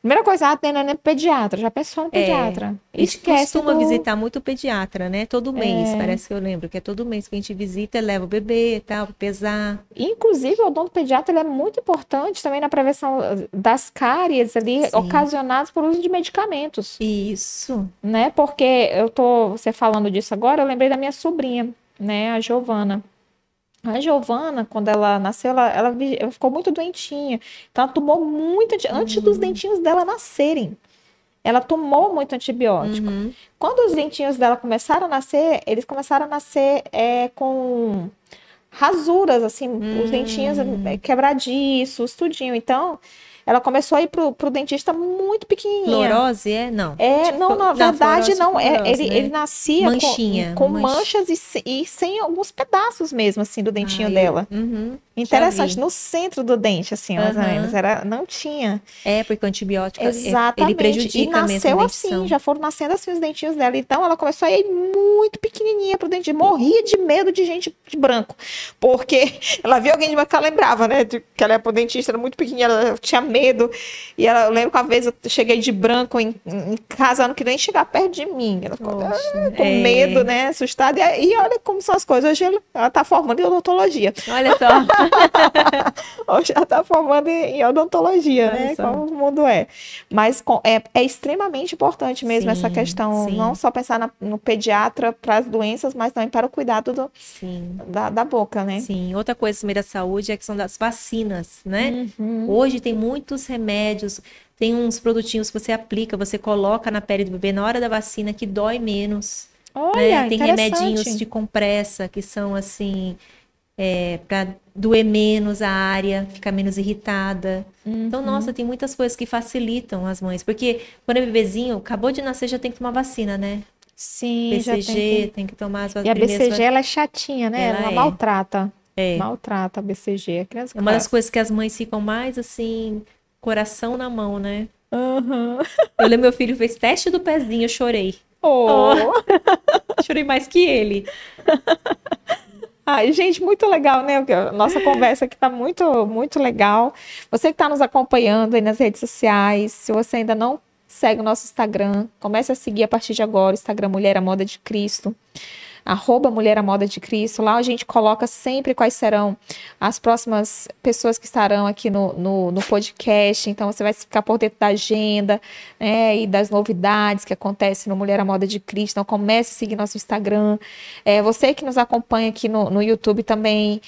Primeira coisa, tem neném pediatra, já pensou no é, pediatra. É, a gente Esquece costuma do... visitar muito o pediatra, né? Todo mês, é. parece que eu lembro, que é todo mês que a gente visita, leva o bebê e tal, pesar. Inclusive, o odonto pediatra é muito importante também na prevenção das cáries ali, Sim. ocasionadas por uso de medicamentos. Isso. Né? Porque eu tô, você falando disso agora, eu lembrei da minha sobrinha, né, a Giovana. A Giovana, quando ela nasceu, ela, ela, ela, ficou muito doentinha. Então, ela tomou muito. Uhum. Antes dos uhum. dentinhos dela nascerem, ela tomou muito antibiótico. Uhum. Quando os dentinhos dela começaram a nascer, eles começaram a nascer é, com rasuras, assim, uhum. os dentinhos é, quebradiços, tudinho. Então, ela começou a ir pro, pro dentista muito pequenininha. Fluorose, é? Não. É, tipo, não, na verdade não. É, ele, né? ele nascia Manchinha, com, com manchas e, e, sem alguns pedaços mesmo, assim, do dentinho dela. Uhum. Interessante, no centro do dente, assim, mais uhum. ou menos. Era, não tinha. É, porque o antibiótico Exatamente. ele prejudica e nasceu assim, já foram nascendo assim os dentinhos dela. Então ela começou a ir muito pequenininha pro dente, morria de medo de gente de branco. Porque (laughs) ela viu alguém de branco, ela lembrava, né, de, que ela era pro dentista, era muito pequenininha, ela tinha medo. E ela, eu lembro que uma vez eu cheguei de branco em, em casa, ela não queria nem chegar perto de mim. Ela ficou ah, com é... medo, né, assustada. E, e, olha como são as coisas. Hoje ela, ela tá formando em odontologia. Olha só. (laughs) Hoje já está formando em odontologia, Olha né? Só. Como o mundo é. Mas é, é extremamente importante mesmo sim, essa questão, sim. não só pensar na, no pediatra para as doenças, mas também para o cuidado do, da, da, boca, né? Sim. Outra coisa também da saúde é a questão das vacinas, né? Uhum. Hoje tem muitos remédios, tem uns produtinhos que você aplica, você coloca na pele do bebê na hora da vacina que dói menos. Olha, né? Tem remedinhos de compressa que são assim é, para doer menos a área, ficar menos irritada. Uhum. Então, nossa, tem muitas coisas que facilitam as mães. Porque quando é bebezinho, acabou de nascer, já tem que tomar vacina, né? Sim, BCG, tem que... tem que tomar as vacinas. E a BCG, ela é chatinha, né? Ela, ela é. maltrata. É. Maltrata a BCG. A criança é uma das coisas que as mães ficam mais, assim, coração na mão, né? Uhum. Eu lembro meu filho fez teste do pezinho, eu chorei. Oh. oh. (laughs) Chorei mais que ele. Ai, gente, muito legal, né? Nossa conversa aqui tá muito, muito legal. Você que está nos acompanhando aí nas redes sociais, se você ainda não segue o nosso Instagram, comece a seguir a partir de agora, o Instagram Mulher a Moda de Cristo arroba Mulher à Moda de Cristo. Lá a gente coloca sempre quais serão as próximas pessoas que estarão aqui no, no, no podcast. Então você vai ficar por dentro da agenda né, e das novidades que acontecem no Mulher à Moda de Cristo. Então comece a seguir nosso Instagram. É, você que nos acompanha aqui no, no YouTube também,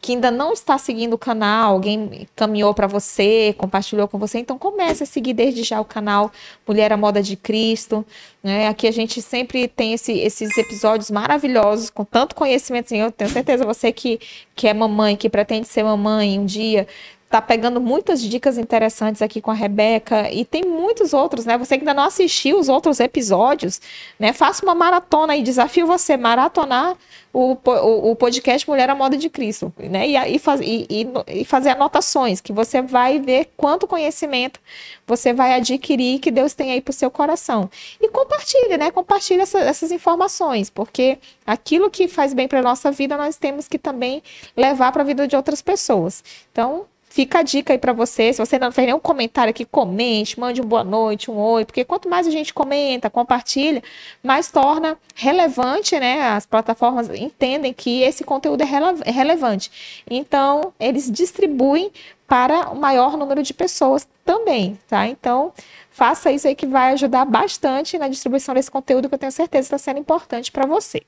que ainda não está seguindo o canal, alguém caminhou para você, compartilhou com você, então comece a seguir desde já o canal Mulher à Moda de Cristo. Né? Aqui a gente sempre tem esse, esses episódios maravilhosos, com tanto conhecimento. Assim, eu tenho certeza, você que, que é mamãe, que pretende ser mamãe um dia, tá pegando muitas dicas interessantes aqui com a Rebeca e tem muitos outros, né? Você que ainda não assistiu os outros episódios, né? Faça uma maratona e desafio você maratonar o, o, o podcast Mulher à Moda de Cristo, né? E, e, faz, e, e, fazer anotações, que você vai ver quanto conhecimento você vai adquirir que Deus tem aí para o seu coração. E compartilhe, né? Compartilhe essa, essas informações, porque aquilo que faz bem para nossa vida, nós temos que também levar para a vida de outras pessoas. Então, Fica a dica aí para você. Se você não fez nenhum comentário aqui, comente, mande um boa noite, um oi, porque quanto mais a gente comenta, compartilha, mais torna relevante, né? As plataformas entendem que esse conteúdo é, rele é relevante. Então, eles distribuem para o maior número de pessoas também, tá? Então, faça isso aí que vai ajudar bastante na distribuição desse conteúdo que eu tenho certeza está sendo importante para você.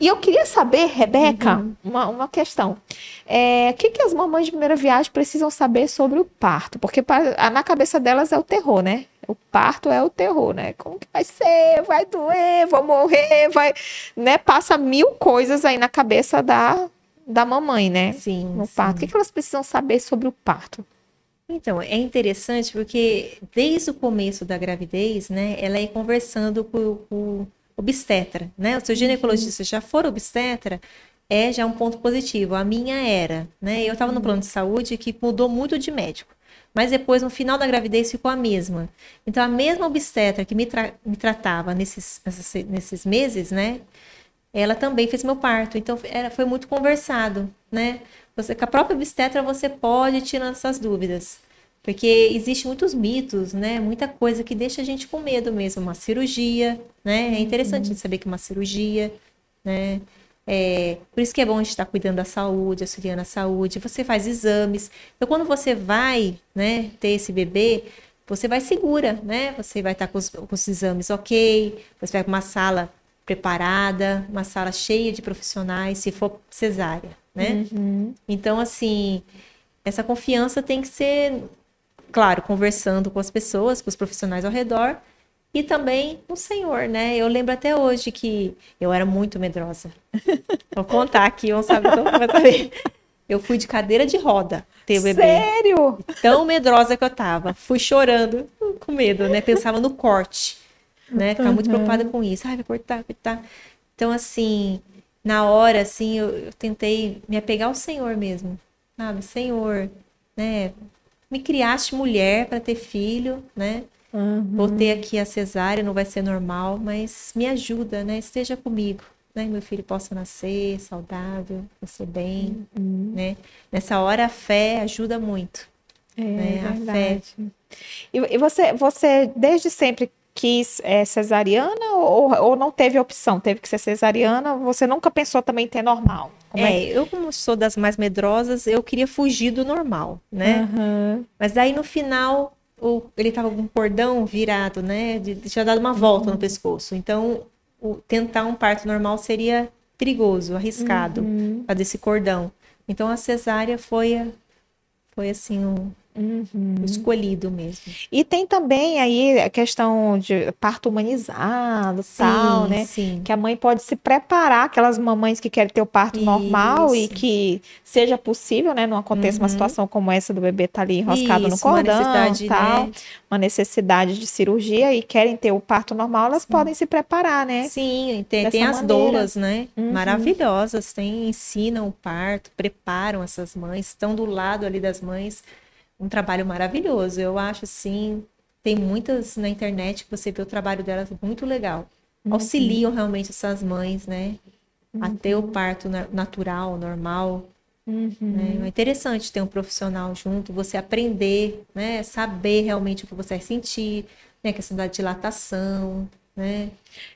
E eu queria saber, Rebeca, uhum. uma, uma questão. É, o que, que as mamães de primeira viagem precisam saber sobre o parto? Porque pra, na cabeça delas é o terror, né? O parto é o terror, né? Como que vai ser? Vai doer, vou morrer, vai... Né? Passa mil coisas aí na cabeça da, da mamãe, né? Sim, No sim. parto. O que, que elas precisam saber sobre o parto? Então, é interessante porque desde o começo da gravidez, né? Ela é conversando com, com obstetra, né? O seu ginecologista já for obstetra, é já um ponto positivo. A minha era, né? Eu estava no plano de saúde que mudou muito de médico. Mas depois, no final da gravidez, ficou a mesma. Então, a mesma obstetra que me, tra me tratava nesses, nesses meses, né? Ela também fez meu parto. Então, era, foi muito conversado, né? Você, com a própria obstetra, você pode tirar essas dúvidas. Porque existe muitos mitos, né? Muita coisa que deixa a gente com medo mesmo. Uma cirurgia, né? É interessante uhum. saber que uma cirurgia, né? É, por isso que é bom a gente estar cuidando da saúde, auxiliando a saúde. Você faz exames. Então, quando você vai, né, ter esse bebê, você vai segura, né? Você vai estar com os, com os exames ok, você vai para uma sala preparada, uma sala cheia de profissionais, se for cesárea, né? Uhum. Então, assim, essa confiança tem que ser claro, conversando com as pessoas, com os profissionais ao redor e também o Senhor, né? Eu lembro até hoje que eu era muito medrosa. (laughs) Vou contar aqui, vamos saber, então vai saber. Eu fui de cadeira de roda ter o bebê. Sério? Tão medrosa que eu tava. Fui chorando com medo, né? Pensava no corte, né? Ficava uhum. muito preocupada com isso. Ai, vai cortar, cortar. Então, assim, na hora, assim, eu, eu tentei me apegar ao Senhor mesmo. Sabe? Senhor, né? Me criaste mulher para ter filho, né? Uhum. Vou ter aqui a cesárea, não vai ser normal, mas me ajuda, né? Esteja comigo, né? Meu filho possa nascer saudável, nascer bem, uhum. né? Nessa hora a fé ajuda muito. É, né? A fé. E, e você, você desde sempre quis é, cesariana ou, ou não teve opção? Teve que ser cesariana? Você nunca pensou também em ter normal? Como é, é, eu como sou das mais medrosas, eu queria fugir do normal, né? Uhum. Mas daí no final, o, ele tava com um cordão virado, né? De, tinha dado uma volta uhum. no pescoço. Então, o, tentar um parto normal seria perigoso, arriscado, uhum. fazer esse cordão. Então, a cesárea foi, foi assim, um, Uhum. Escolhido mesmo. E tem também aí a questão de parto humanizado, tal, né? Sim. Que a mãe pode se preparar, aquelas mamães que querem ter o parto Isso. normal e que seja possível, né? Não aconteça uhum. uma situação como essa do bebê estar tá ali enroscado Isso, no cordão, uma tal, né? uma necessidade de cirurgia e querem ter o parto normal, elas sim. podem se preparar, né? Sim, tem, tem as doulas, né? Uhum. Maravilhosas, tem, ensinam o parto, preparam essas mães, estão do lado ali das mães um trabalho maravilhoso. Eu acho assim, tem muitas na internet que você vê o trabalho delas muito legal. auxiliam realmente essas mães, né? Até o parto na- natural, normal. Uhum. né? É interessante ter um profissional junto, você aprender, né? Saber realmente o que você vai sentir, né? A questão da dilatação, né?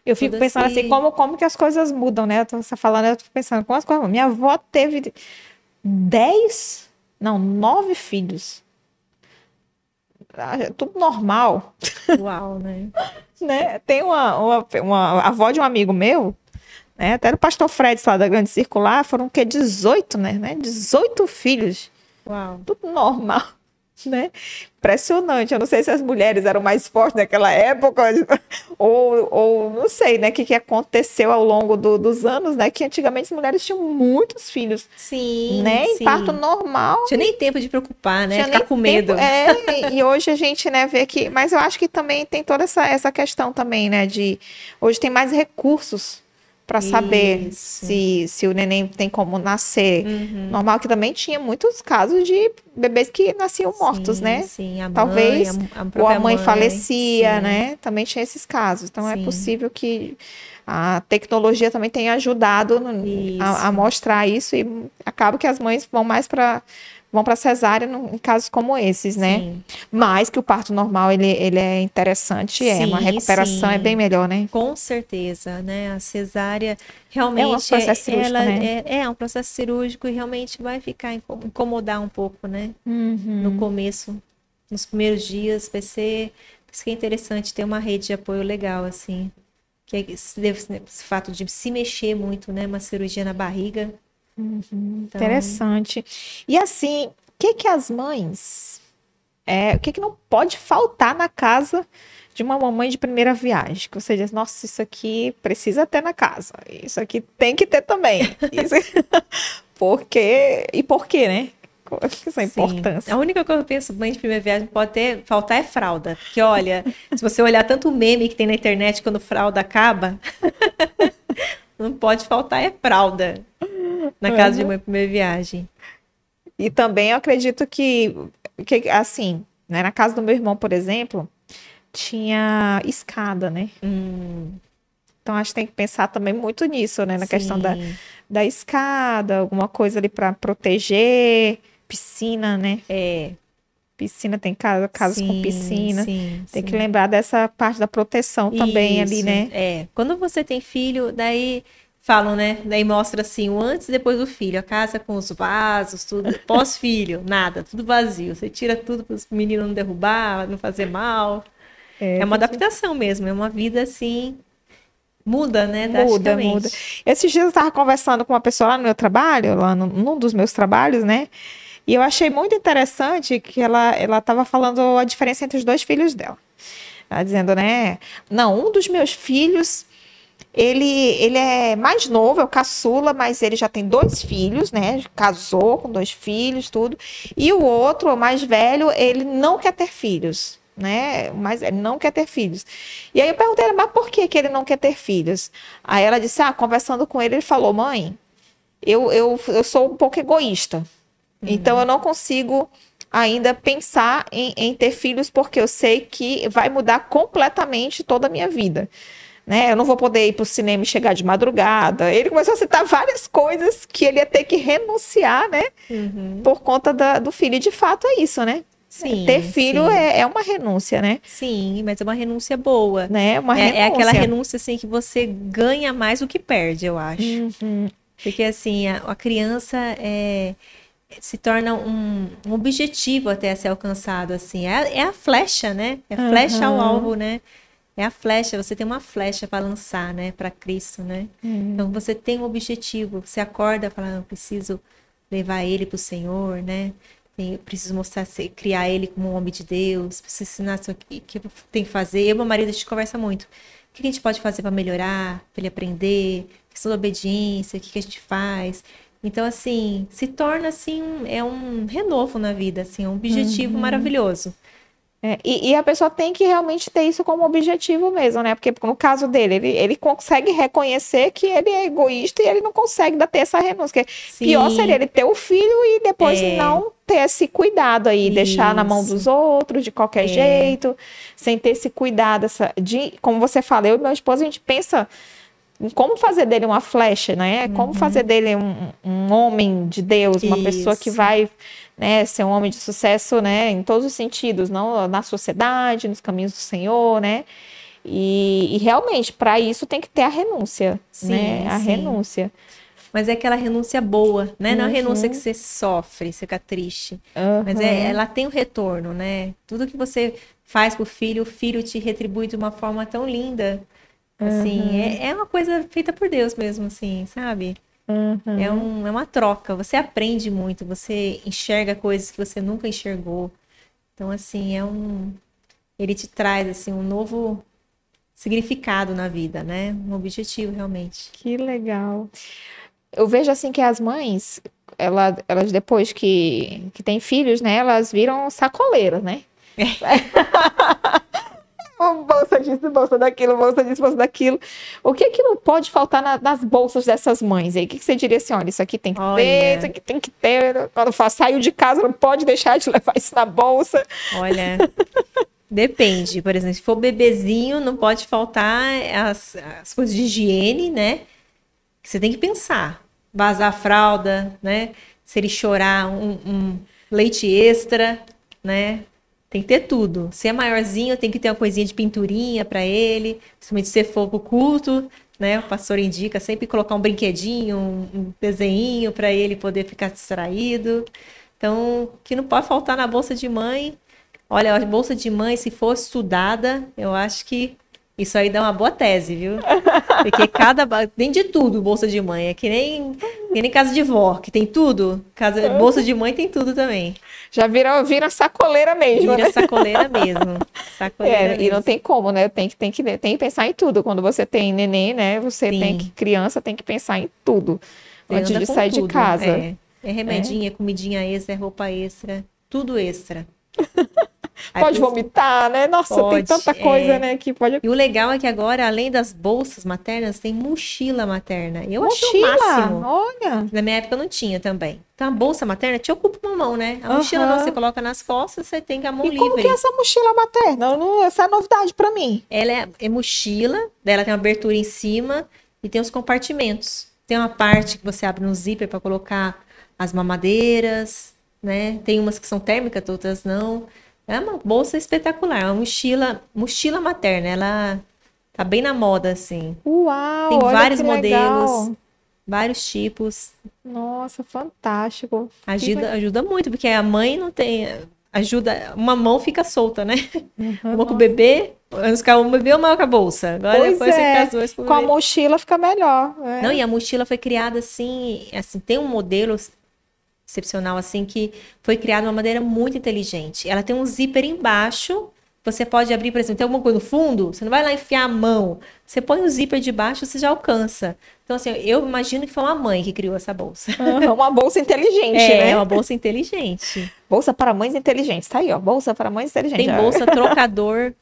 Eu fico Tudo pensando assim, assim. como, como que as coisas mudam, né? Eu tô você falando, eu tô pensando, como as coisas. Minha avó teve 10, não, nove filhos. Ah, é Tudo normal, Uau, né? (laughs) né? Tem uma, uma, uma avó de um amigo meu, né? Até do pastor Fred, lá da Grande Circular, foram o quê? 18, né? né? 18 filhos. Uau. tudo normal, né? Impressionante. Eu não sei se as mulheres eram mais fortes naquela época, ou, ou não sei, né? O que, que aconteceu ao longo do- dos anos, né? Que antigamente as mulheres tinham muitos filhos, Sim, né? Em sim. parto normal. Tinha nem tempo de preocupar, né? tinha Ficar com medo. tempo- É, (laughs) e hoje a gente, né, vê que. Mas eu acho que também tem toda essa, essa questão também, né? De hoje tem mais recursos para saber se, se o neném tem como nascer. Uhum. Normal que também tinha muitos casos de bebês que nasciam mortos, Sim, né? Sim, a Talvez, mãe, a, a Ou a própria mãe falecia, sim. né? Também tinha esses casos. Então é Sim. possível que a tecnologia também tenha ajudado no- a, a mostrar isso e acaba que as mães vão mais para vão para cesárea no- em casos como esses, né? Sim. Mas que o parto normal ele, ele é interessante, é uma Sim, recuperação é sim. bem melhor, né? Com certeza, né? A cesárea realmente processo cirúrgico, ela né? é, é um processo cirúrgico e realmente vai ficar inco- incomodar um pouco, né? Uhum. No começo, nos primeiros dias, vai ser por isso que é interessante ter uma rede de apoio legal assim. Que é esse, esse fato de se mexer muito, né? Uma cirurgia na barriga. Então, Interessante. E assim, o que que as mães, é, o que que não pode faltar na casa de uma mamãe de primeira viagem? Que você diz, nossa, isso aqui precisa ter na casa. Isso aqui tem que ter também. (laughs) Isso... (laughs) Porque e por quê, né? Qual é essa Sim. importância? A única coisa que eu penso, mãe de primeira viagem, pode ter, faltar é fralda. Porque, olha, (laughs) se você olhar tanto meme que tem na internet quando fralda acaba, não pode faltar é fralda na casa de mãe primeira viagem. E também eu acredito que, que assim, né, na casa do meu irmão, por exemplo, tinha escada, né? Hum, Então acho que tem que pensar também muito nisso, né? Na questão da, sim. da escada, alguma coisa ali para proteger, piscina, né? É, Piscina tem casa, casas com sim, piscina. sim, Tem sim. que lembrar dessa parte da proteção também ali, Isso, né? É. Quando você tem filho, daí falam, né? Daí mostra assim, o antes e depois do filho. A casa com os vasos, tudo. (laughs) Pós-filho, nada, tudo vazio. Você tira tudo para os meninos não derrubar, não fazer mal. É, uma adaptação mesmo, é uma vida assim. Muda, né? Muda, muda. Esses dias eu estava conversando com uma pessoa lá no meu trabalho, lá no, num dos meus trabalhos, né? E eu achei muito interessante que ela ela estava falando a diferença entre os dois filhos dela. Ela dizendo, né? Não, um dos meus filhos, ele, ele é mais novo, é o caçula, mas ele já tem dois filhos, né? Casou com dois filhos, tudo. E o outro, o mais velho, ele não quer ter filhos, né? Mas ele não quer ter filhos. E aí eu perguntei, mas por que, que ele não quer ter filhos? Aí ela disse, ah, conversando com ele, ele falou, mãe, eu, eu, eu sou um pouco egoísta. Então eu não consigo ainda pensar em, em ter filhos porque eu sei que vai mudar completamente toda a minha vida. Né? Eu não vou poder ir para o cinema e chegar de madrugada. Ele começou a citar várias coisas que ele ia ter que renunciar, né? Uhum. Por conta da- do filho. E de fato é isso, né? Sim, ter filho sim. é, é uma renúncia, né? Sim, mas é uma renúncia boa. né? Uma É, é aquela renúncia. renúncia assim que você ganha mais do que perde, eu acho. Uhum. Porque assim, a, a criança é, se torna um, um objetivo até ser alcançado, assim. É, é a flecha, né? É a flecha ao Aham. alvo, né? É a flecha, você tem uma flecha para lançar, né? Para Cristo, né? Então você tem um objetivo, você acorda e fala, "Ah, eu preciso levar ele para o Senhor, né? Tem- Eu preciso mostrar, criar ele como um homem de Deus, preciso ensinar aqui que eu tenho que fazer. Eu e meu marido, a gente conversa muito. O que a gente pode fazer para melhorar, para ele aprender, questão da obediência, o que, que a gente faz. Então, assim, se torna, assim, um- é um renovo na vida, assim, é um objetivo maravilhoso. É, e, e, a pessoa tem que realmente ter isso como objetivo mesmo, né? Porque no caso dele, ele, ele consegue reconhecer que ele é egoísta e ele não consegue dar ter essa renúncia. Pior seria ele ter o filho e depois é. não ter esse cuidado aí, isso. deixar na mão dos outros de qualquer é. jeito, sem ter esse cuidado. Essa, de, como você fala, eu e meu esposo, a gente pensa em como fazer dele uma flecha, né? Como uhum. fazer dele um, um homem de Deus, uma isso. pessoa que vai né, ser um homem de sucesso, né, em todos os sentidos, não na sociedade, nos caminhos do Senhor, né? E, e realmente, para isso tem que ter a renúncia, sim, né? A sim. renúncia. Mas é aquela renúncia boa, né? Não é a renúncia que você sofre, você fica triste. Uhum. Mas é, ela tem o um retorno, né? Tudo que você faz pro filho, o filho te retribui de uma forma tão linda. Assim, uhum. é, é uma coisa feita por Deus mesmo, assim, sabe? Uhum. É, um, é uma troca. Você aprende muito, você enxerga coisas que você nunca enxergou. Então, assim, é um. Ele te traz assim um novo significado na vida, né? Um objetivo realmente. Que legal. Eu vejo assim que as mães, ela, elas depois que, que têm filhos, né, elas viram sacoleiras, né? É. (laughs) bolsa disso, bolsa daquilo, bolsa disso, bolsa daquilo. O que que não pode faltar na, nas bolsas dessas mães aí? O que, que você diria assim, olha, isso aqui tem que olha. ter, isso aqui tem que ter. Quando saiu de casa, não pode deixar de (laughs) levar isso na bolsa. Olha, depende. Por exemplo, se for bebezinho, não pode faltar as, as coisas de higiene, né? Que você tem que pensar. Vazar a fralda, né? Se ele chorar, um, um leite extra, né? Tem que ter tudo. Se é maiorzinho, tem que ter uma coisinha de pinturinha para ele, principalmente se for pro culto, né? O pastor indica sempre colocar um brinquedinho, um desenho para ele poder ficar distraído. Então, que não pode faltar na bolsa de mãe. Olha, a bolsa de mãe, se for estudada, eu acho que isso aí dá uma boa tese, viu? Porque cada. Tem de tudo, bolsa de mãe. É que nem, que nem casa de vó, que tem tudo. Casa, bolsa de mãe tem tudo também. Já vira, vira sacoleira mesmo. Vira né? sacoleira mesmo. (laughs) Sacoleira é, mesmo. E não tem como, né? Tem que, tem, que, tem que pensar em tudo. Quando você tem neném, né? Você Sim. tem que. Criança tem que pensar em tudo. Você antes de sair tudo. de casa. É, é remedinha, é. comidinha extra, é roupa extra. Tudo extra. (laughs) pode vomitar, né? Nossa, pode, tem tanta coisa, é... né? Que pode. E o legal é que agora, além das bolsas maternas, tem mochila materna. Eu mochila? o máximo. Olha. Na minha época não tinha também. Então a bolsa materna te ocupa uma mão, né? A mochila não, você coloca nas costas, você tem a mão e livre. Como que é essa mochila materna? Não, essa é novidade para mim. Ela é, é mochila, dela tem uma abertura em cima e tem os compartimentos. Tem uma parte que você abre no zíper para colocar as mamadeiras, né? Tem umas que são térmicas, outras não. É uma bolsa espetacular, uma mochila, mochila materna. Ela tá bem na moda, assim. Uau! Tem vários modelos, legal. vários tipos. Nossa, fantástico. Ajuda, ajuda muito, porque a mãe não tem. Ajuda, uma mão fica solta, né? Uhum, uma com o bebê, antes ficar um bebê ou uma com a bolsa. Agora pois depois é. você dois com, com a mochila fica melhor. É. Não, e a mochila foi criada assim, assim, tem um modelo excepcional assim que foi criada de uma maneira muito inteligente. Ela tem um zíper embaixo. Você pode abrir, por exemplo, tem alguma coisa no fundo, você não vai lá enfiar a mão. Você põe o zíper de baixo, você já alcança. Então, assim, eu imagino que foi uma mãe que criou essa bolsa. Uhum, uma bolsa inteligente, é, né? É, uma bolsa inteligente. Bolsa para mães inteligentes. Tá aí, ó. Bolsa para mães inteligentes. Tem bolsa trocador,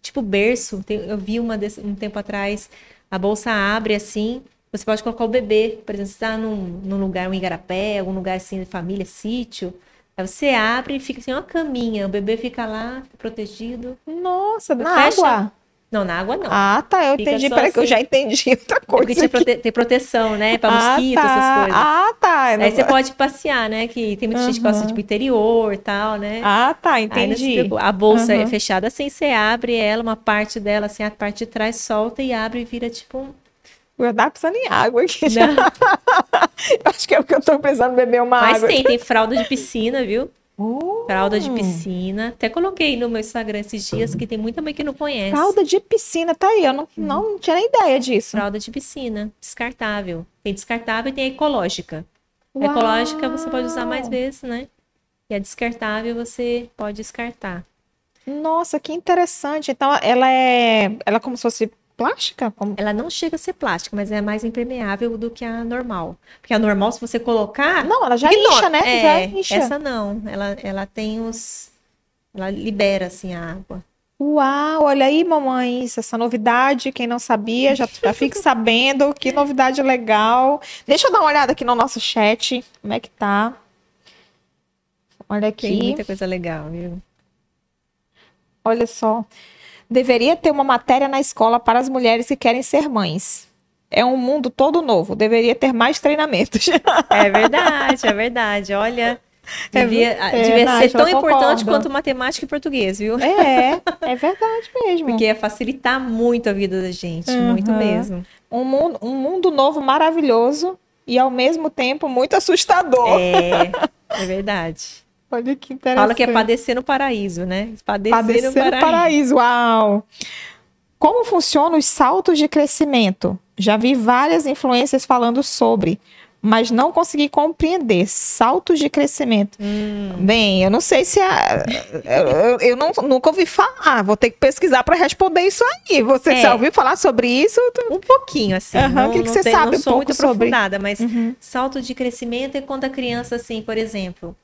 tipo berço. Tem, eu vi uma desse, um tempo atrás. A bolsa abre assim, você pode colocar o bebê, por exemplo, você está num, num lugar, um igarapé, algum lugar assim de família, sítio. Aí você abre e fica assim uma caminha, o bebê fica lá, protegido. Nossa, na fecha... água? Não, na água não. Ah, tá. Eu Fica entendi. Peraí, assim. que eu já entendi (laughs) outra coisa. Porque prote... tem proteção, né? Pra ah, mosquito, tá. essas coisas. Ah, tá. Aí você pode passear, né? Que tem muita uhum. gente que gosta, tipo, interior e tal, né? Ah, tá. Entendi. a bolsa uhum. é fechada assim, você abre ela, uma parte dela, assim, a parte de trás solta e abre e vira, tipo, um eu tava precisando em água aqui. Já. (laughs) acho que é porque eu tô precisando beber uma Mas água. Mas tem, tem fralda de piscina, viu? Uh. Fralda de piscina. Até coloquei no meu Instagram esses dias que tem muita mãe que não conhece. Fralda de piscina, tá aí. Eu não, não, tinha nem ideia disso. Fralda de piscina, descartável. Tem descartável e tem a ecológica. A ecológica você pode usar mais vezes, né? E a descartável você pode descartar. Nossa, que interessante. Então, ela é. Ela é como se fosse plástica? Como... Ela não chega a ser plástica, mas é mais impermeável do que a normal. Porque a normal, se você colocar. Não, ela já incha, né? É, já incha. Essa não. Ela, ela tem os. Ela libera assim a água. Uau, olha aí, mamães, essa novidade, quem não sabia, já, já fique (laughs) sabendo, que novidade legal. Deixa eu dar uma olhada aqui no nosso chat, como é que tá. Olha aqui. Tem muita coisa legal, viu? Olha só. Deveria ter uma matéria na escola para as mulheres que querem ser mães. É um mundo todo novo. Deveria ter mais treinamentos. (laughs) É verdade, é verdade. Olha, devia, é, devia Nath, ser tão importante quanto matemática e português, viu? É, (laughs) é verdade mesmo. Porque ia facilitar muito a vida da gente, uhum. muito mesmo. Um mundo, um mundo novo maravilhoso e ao mesmo tempo muito assustador. É, é verdade. Olha que interessante. Fala que é padecer no paraíso, né? Padecer, padecer no paraíso. paraíso. Uau! Como funcionam os saltos de crescimento? Já vi várias influências falando sobre, mas não consegui compreender. Saltos de crescimento. Hum. Bem, eu não sei se a, eu, eu não, nunca ouvi falar. Vou ter que pesquisar para responder isso aí. Você é. já ouviu falar sobre isso? Um pouquinho, assim. Uhum. Não, o que, que você tem, sabe não sou um pouco muito aprofundada, mas uhum. salto de crescimento é quando a criança, assim, por exemplo,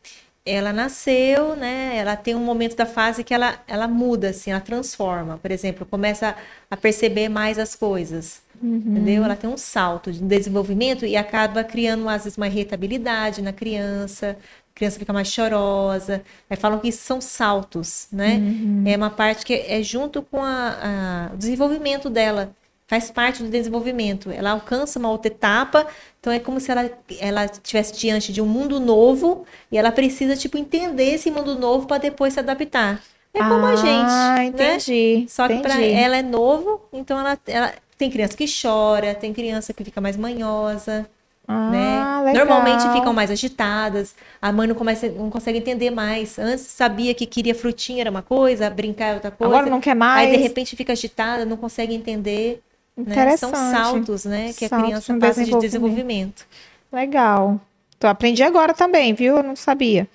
ela nasceu, né? Ela tem um momento da fase que ela, ela muda, assim, ela transforma. Por exemplo, começa a perceber mais as coisas, uhum. entendeu? Ela tem um salto de desenvolvimento e acaba criando, às vezes, uma irritabilidade na criança. A criança fica mais chorosa. Aí falam que são saltos, né? Uhum. É uma parte que é junto com a, a, o desenvolvimento dela faz parte do desenvolvimento. Ela alcança uma outra etapa, então é como se ela ela estivesse diante de um mundo novo e ela precisa tipo entender esse mundo novo para depois se adaptar. É como ah, a gente, né? entendi. Né? Só que para ela é novo, então ela, ela tem criança que chora, tem criança que fica mais manhosa. Ah, né? Legal. Normalmente ficam mais agitadas, a mãe não, começa, não consegue entender mais. Antes sabia que queria frutinha era uma coisa, brincar era outra coisa. Agora não quer mais. Aí de repente fica agitada, não consegue entender. Né? São saltos, né? Que saltos a criança passa de desenvolvimento. Legal. Então, aprendi agora também, viu? Eu não sabia.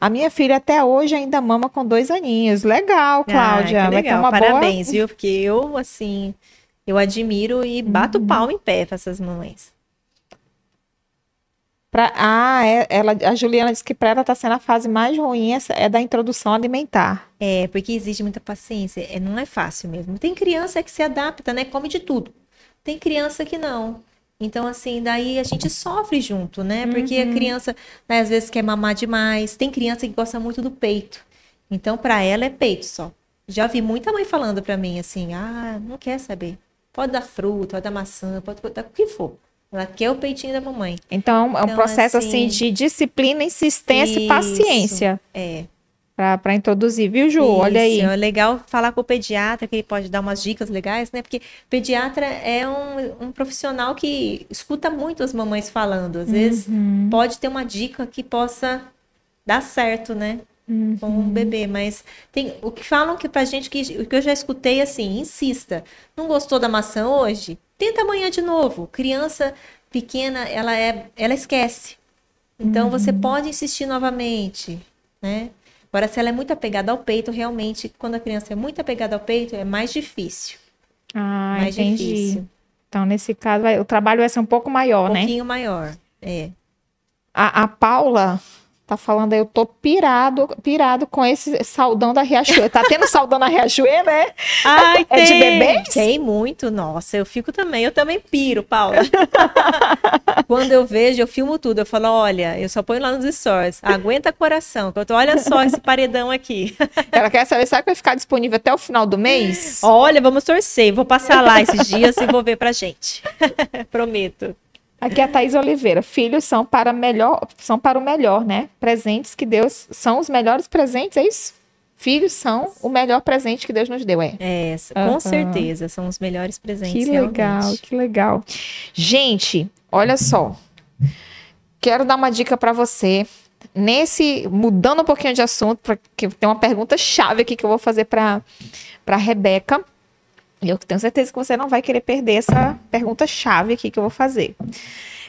A minha filha até hoje ainda mama com dois aninhos. Legal, Cláudia. Ah, legal. Parabéns, boa... viu? Porque eu, assim, eu admiro e bato uhum. palma em pé para essas mamães. Pra, ah, é, ela, a Juliana disse que para ela está sendo a fase mais ruim essa, é da introdução alimentar. É, porque exige muita paciência. É, não é fácil mesmo. Tem criança que se adapta, né? Come de tudo. Tem criança que não. Então, assim, daí a gente sofre junto, né? Porque uhum. a criança, né, às vezes, quer mamar demais. Tem criança que gosta muito do peito. Então, para ela é peito só. Já vi muita mãe falando para mim assim: ah, não quer saber. Pode dar fruta, pode dar maçã, pode dar o que for. Ela quer o peitinho da mamãe. Então, é um então, processo assim, assim, de disciplina, insistência isso, e paciência. É. Para introduzir, viu, Ju? Isso, Olha aí. É legal falar com o pediatra, que ele pode dar umas dicas legais, né? Porque pediatra é um, um profissional que escuta muito as mamães falando. Às vezes uhum. pode ter uma dica que possa dar certo, né? Uhum. Com um bebê, mas tem o que falam que pra gente que o que eu já escutei assim, insista. Não gostou da maçã hoje? Tenta amanhã de novo. Criança pequena, ela é, ela esquece. Então uhum. você pode insistir novamente, né? Agora, se ela é muito apegada ao peito, realmente, quando a criança é muito apegada ao peito, é mais difícil. Ah, mais entendi. Difícil. Então, nesse caso, o trabalho vai ser um pouco maior, um né? Um pouquinho maior, é. A, a Paula Tá falando aí, eu tô pirado, pirado com esse saldão da Riachuelo. Tá tendo saldão da Riachuelo, né? Ai, é tem, de bebês? Tem muito, nossa, eu fico também, eu também piro, Paula. (laughs) Quando eu vejo, eu filmo tudo, eu falo, olha, eu só ponho lá nos stories, aguenta coração, que eu tô, olha só esse paredão aqui. (laughs) Ela quer saber, sabe que vai ficar disponível até o final do mês? Olha, vamos torcer, vou passar lá esses dias e vou ver pra gente. (laughs) Prometo. Aqui é a Thaís Oliveira. Filhos são para melhor, são para o melhor, né? Presentes que Deus são os melhores presentes, é isso? Filhos são o melhor presente que Deus nos deu, é? É, com uhum. certeza, são os melhores presentes. Que legal, realmente. que legal. Gente, olha só. Quero dar uma dica para você. Nesse, mudando um pouquinho de assunto, porque tem uma pergunta chave aqui que eu vou fazer para para Rebeca. Eu tenho certeza que você não vai querer perder essa pergunta chave aqui que eu vou fazer.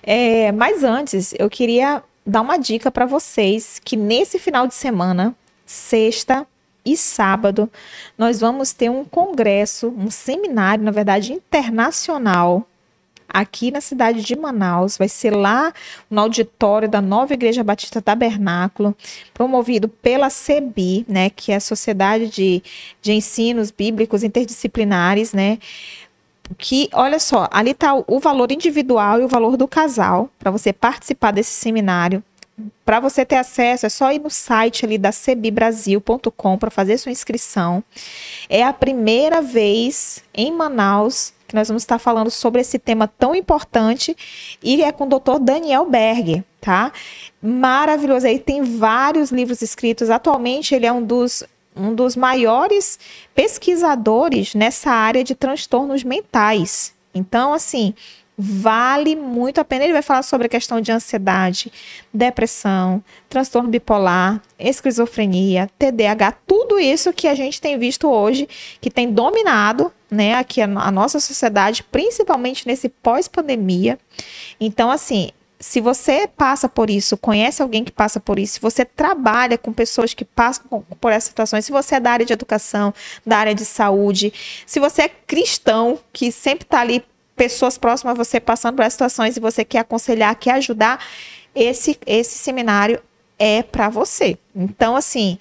É, mas antes, eu queria dar uma dica para vocês que nesse final de semana, sexta e sábado, nós vamos ter um congresso, um seminário, na verdade, internacional aqui na cidade de Manaus. Vai ser lá no auditório da Nova Igreja Batista Tabernáculo, promovido pela CEBI, né, que é a Sociedade de, de Ensinos Bíblicos Interdisciplinares, né? que, olha só, ali está o valor individual e o valor do casal para você participar desse seminário. Para você ter acesso, é só ir no site ali da cebibrasil.com para fazer sua inscrição. É a primeira vez em Manaus que nós vamos estar falando sobre esse tema tão importante e é com o Dr. Daniel Berg, tá? Maravilhoso. Aí tem vários livros escritos. Atualmente ele é um dos um dos maiores pesquisadores nessa área de transtornos mentais. Então, assim, vale muito a pena. Ele vai falar sobre a questão de ansiedade, depressão, transtorno bipolar, esquizofrenia, TDAH, tudo isso que a gente tem visto hoje, que tem dominado né, aqui a, a nossa sociedade, principalmente nesse pós-pandemia. Então, assim, se você passa por isso, conhece alguém que passa por isso, se você trabalha com pessoas que passam por essas situações, se você é da área de educação, da área de saúde, se você é cristão, que sempre está ali, pessoas próximas a você passando por essas situações e você quer aconselhar, quer ajudar, esse, esse seminário é para você. Então, assim,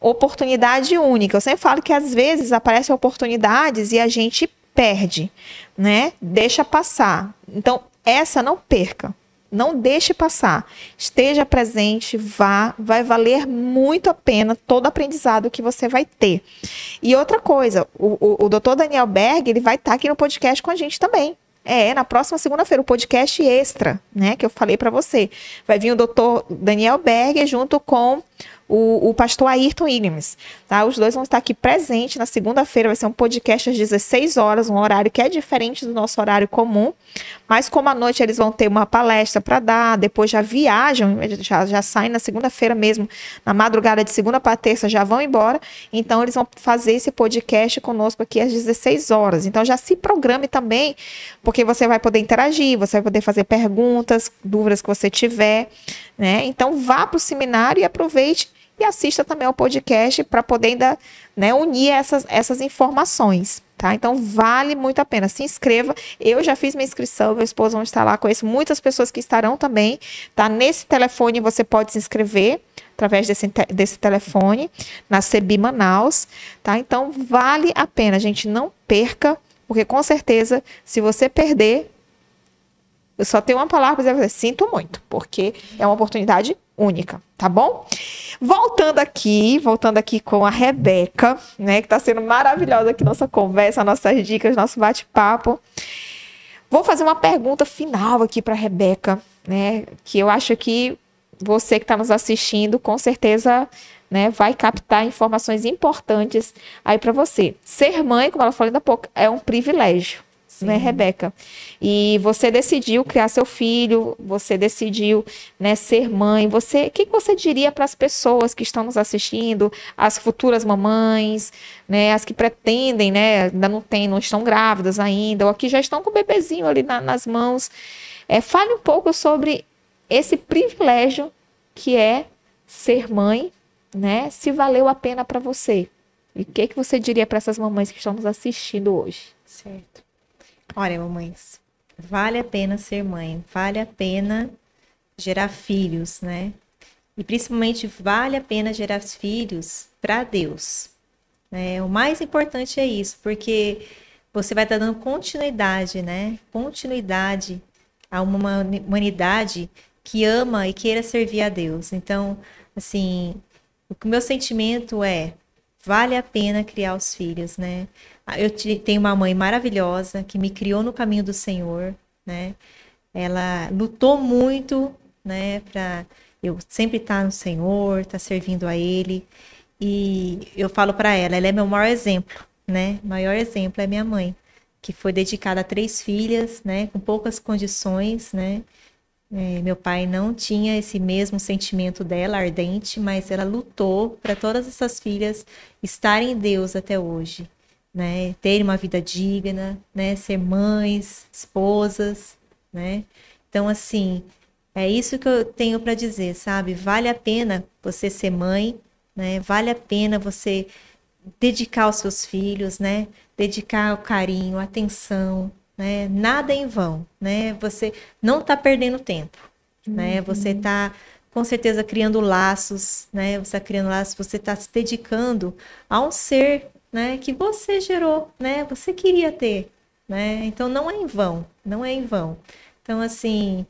oportunidade única. Eu sempre falo que às vezes aparecem oportunidades e a gente perde, né? Deixa passar. Então, essa não perca. Não deixe passar. Esteja presente, vá, vai valer muito a pena todo aprendizado que você vai ter. E outra coisa, o, o, o doutor Daniel Berg, ele vai estar aqui no podcast com a gente também. É, na próxima segunda-feira, o podcast extra, né, que eu falei para você. Vai vir o doutor Daniel Berg junto com o, o pastor Ayrton Williams. Tá? Os dois vão estar aqui presentes na segunda-feira. Vai ser um podcast às 16 horas, um horário que é diferente do nosso horário comum. Mas como à noite eles vão ter uma palestra para dar, depois já viajam, já, já saem na segunda-feira mesmo, na madrugada de segunda para terça, já vão embora. Então eles vão fazer esse podcast conosco aqui às 16 horas. Então já se programe também, porque você vai poder interagir, você vai poder fazer perguntas, dúvidas que você tiver. Né? Então vá para o seminário e aproveite e assista também ao podcast para poder ainda né, unir essas, essas informações. Tá? Então vale muito a pena. Se inscreva. Eu já fiz minha inscrição, meu esposo vai estar lá. Conheço muitas pessoas que estarão também. Tá? Nesse telefone você pode se inscrever através desse, desse telefone na CEBI Manaus. Tá? Então vale a pena, gente. Não perca, porque com certeza, se você perder, eu só tenho uma palavra para dizer, sinto muito, porque é uma oportunidade única, tá bom? Voltando aqui, voltando aqui com a Rebeca, né, que está sendo maravilhosa aqui nossa conversa, nossas dicas, nosso bate-papo. Vou fazer uma pergunta final aqui para Rebeca, né, que eu acho que você que está nos assistindo, com certeza, né, vai captar informações importantes aí para você. Ser mãe, como ela falou ainda há pouco, é um privilégio né, Rebeca? E você decidiu criar seu filho, você decidiu né, ser mãe. Você, o que você diria para as pessoas que estão nos assistindo, as futuras mamães, né, as que pretendem, né, ainda não tem, não estão grávidas ainda, ou que já estão com o bebezinho ali na, nas mãos? É, fale um pouco sobre esse privilégio que é ser mãe, né? Se valeu a pena para você. E o que, que você diria para essas mamães que estão nos assistindo hoje? Certo. Olha, mamães, vale a pena ser mãe, vale a pena gerar filhos, né? E principalmente vale a pena gerar filhos para Deus. Né? O mais importante é isso, porque você vai estar dando continuidade, né? Continuidade a uma humanidade que ama e queira servir a Deus. Então, assim, o meu sentimento é vale a pena criar os filhos, né? Ah, eu tenho uma mãe maravilhosa que me criou no caminho do Senhor, né? Ela lutou muito, né, para eu sempre estar tá no Senhor, estar tá servindo a Ele. E eu falo para ela, ela é meu maior exemplo, né? Maior exemplo é minha mãe, que foi dedicada a três filhas, né, com poucas condições, né? É, meu pai não tinha esse mesmo sentimento dela, ardente, mas ela lutou para todas essas filhas estarem em Deus até hoje né? Ter uma vida digna, né? Ser mães, esposas, né? Então, assim, é isso que eu tenho para dizer, sabe? Vale a pena você ser mãe, né? Vale a pena você dedicar aos seus filhos, né? Dedicar o carinho, a atenção, né? Nada é em vão, né? Você não está perdendo tempo, né? Você está com certeza criando laços, né? Você está criando laços, você está se dedicando a um ser, né? Que você gerou, né? Você queria ter, né? Então não é em vão, não é em vão. Então assim,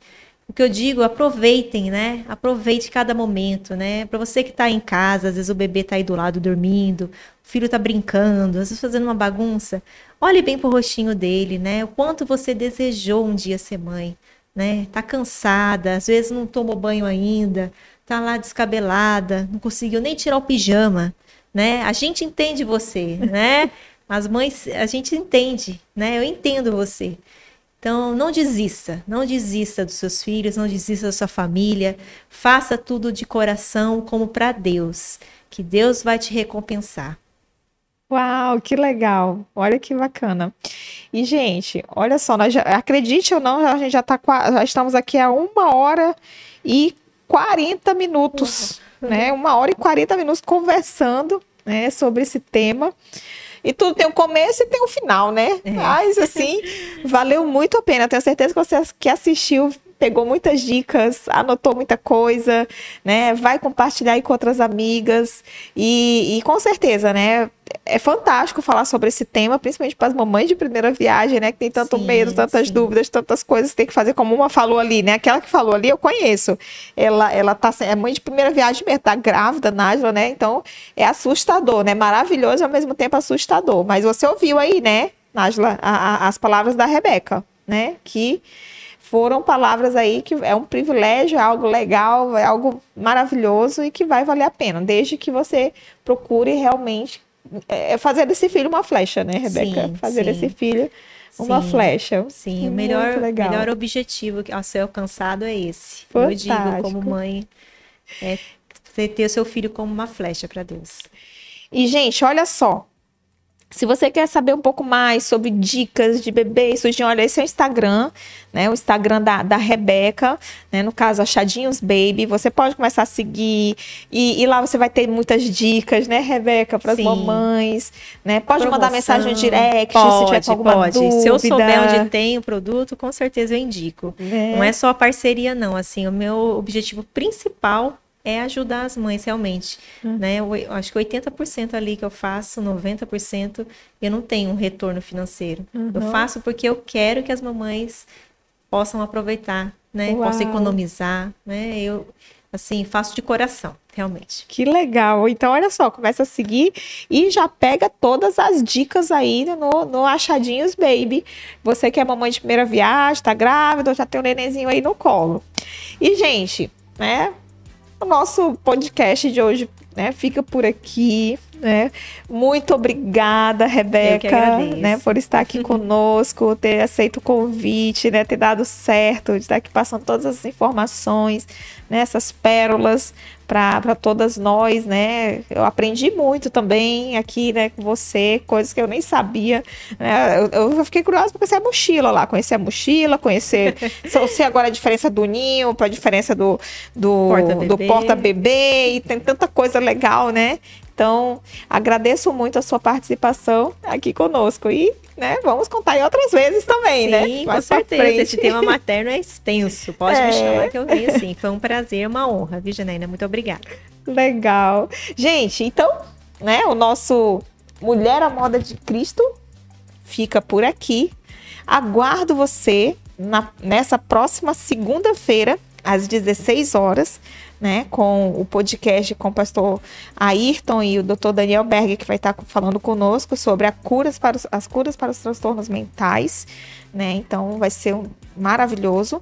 o que eu digo, aproveitem, né? Aproveite cada momento, né? Para você que está em casa, às vezes o bebê está aí do lado dormindo, o filho está brincando, às vezes fazendo uma bagunça. Olhe bem pro rostinho dele, né? O quanto você desejou um dia ser mãe, né? Tá cansada, às vezes não tomou banho ainda, tá lá descabelada, não conseguiu nem tirar o pijama, né? A gente entende você, né? (laughs) As mães, a gente entende, né? Eu entendo você. Então, não desista, não desista dos seus filhos, não desista da sua família. Faça tudo de coração como para Deus, que Deus vai te recompensar. Uau, que legal. Olha que bacana. E, gente, olha só, nós já, acredite ou não, a gente já, tá, já estamos aqui há uma hora e 40 minutos, uhum. né? Uma hora e 40 minutos conversando né, sobre esse tema. E tudo tem um começo e tem um final, né? É. Mas, assim, valeu muito a pena. Tenho certeza que você que assistiu pegou muitas dicas, anotou muita coisa, né? Vai compartilhar aí com outras amigas. E, e com certeza, né? É fantástico falar sobre esse tema, principalmente para as mamães de primeira viagem, né? Que tem tanto sim, medo, tantas sim. dúvidas, tantas coisas que tem que fazer, como uma falou ali, né? Aquela que falou ali, eu conheço. Ela, ela tá, é mãe de primeira viagem mesmo, tá grávida, Nájila, né? Então é assustador, né? Maravilhoso e ao mesmo tempo assustador. Mas você ouviu aí, né, Nájila, as palavras da Rebeca, né? Que foram palavras aí que é um privilégio, é algo legal, é algo maravilhoso e que vai valer a pena, desde que você procure realmente é, fazer desse filho uma flecha, né, Rebeca? Sim, fazer sim. desse filho uma sim, flecha. Sim, o melhor, melhor objetivo a ser alcançado é esse. Fantástico. Eu digo como mãe, é ter o seu filho como uma flecha para Deus. E, gente, olha só. Se você quer saber um pouco mais sobre dicas de bebê e sujinho, olha, esse é o Instagram, né? O Instagram da, da Rebeca, né? No caso, Achadinhos Baby. Você pode começar a seguir e, e lá você vai ter muitas dicas, né, Rebeca, para as mamães, né? Pode Promoção. mandar mensagem no direct pode, se tiver alguma pode. dúvida. Se eu souber onde tem o produto, com certeza eu indico. É. Não é só a parceria, não. Assim, o meu objetivo principal é ajudar as mães realmente, uhum. né? Eu, eu, acho que 80% ali que eu faço, 90% eu não tenho um retorno financeiro. Uhum. Eu faço porque eu quero que as mamães possam aproveitar, né? Uau. Possam economizar, né? Eu assim, faço de coração, realmente. Que legal. Então, olha só, começa a seguir e já pega todas as dicas aí no, no Achadinhos Baby. Você que é mamãe de primeira viagem, tá grávida, já tem um nenenzinho aí no colo. E, gente, né? O nosso podcast de hoje né, fica por aqui. Né? Muito obrigada, Rebeca, né, por estar aqui (laughs) conosco, ter aceito o convite, né, ter dado certo, de estar aqui passando todas as informações, né, essas pérolas para todas nós, né? Eu aprendi muito também aqui, né, com você, coisas que eu nem sabia. Né? Eu, eu fiquei curiosa para conhecer a mochila lá, conhecer a mochila, conhecer (laughs) sei agora a diferença do ninho para a diferença do, do porta-bebê, porta e tem tanta coisa legal, né? Então, agradeço muito a sua participação aqui conosco e, né, vamos contar em outras vezes também, sim, né? Sim, com certeza. Esse tema materno é extenso. Pode é. me chamar que eu venho sim. Foi um prazer, uma honra, viu, Janaína? Muito obrigada. Legal. Gente, então, né, o nosso Mulher à Moda de Cristo fica por aqui. Aguardo você na, nessa próxima segunda-feira, às 16 horas né, com o podcast com o pastor Ayrton e o Dr. Daniel Berger, que vai estar falando conosco sobre curas os, as curas para os transtornos mentais, né? Então vai ser um, maravilhoso.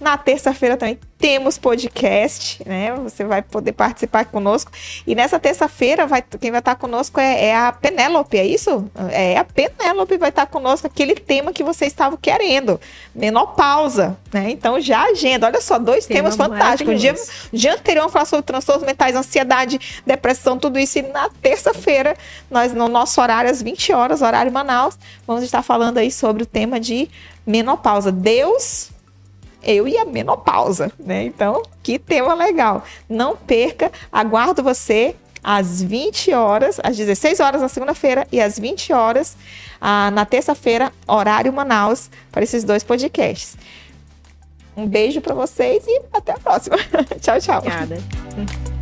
Na terça-feira também temos podcast, né? Você vai poder participar conosco. E nessa terça-feira, vai, quem vai estar conosco é, é a Penélope, é isso? É a Penélope vai estar conosco, aquele tema que você estava querendo, menopausa, né? Então já agenda. Olha só, dois tema temas fantásticos. O dia, dia anterior falar sobre transtornos mentais, ansiedade, depressão, tudo isso. E na terça-feira, nós, no nosso horário, às 20 horas, horário Manaus, vamos estar falando aí sobre o tema de menopausa. Deus eu e a menopausa, né? Então, que tema legal. Não perca, aguardo você às 20 horas, às 16 horas na segunda-feira e às 20 horas ah, na terça-feira, horário Manaus, para esses dois podcasts. Um beijo para vocês e até a próxima. (laughs) tchau, tchau. Obrigada.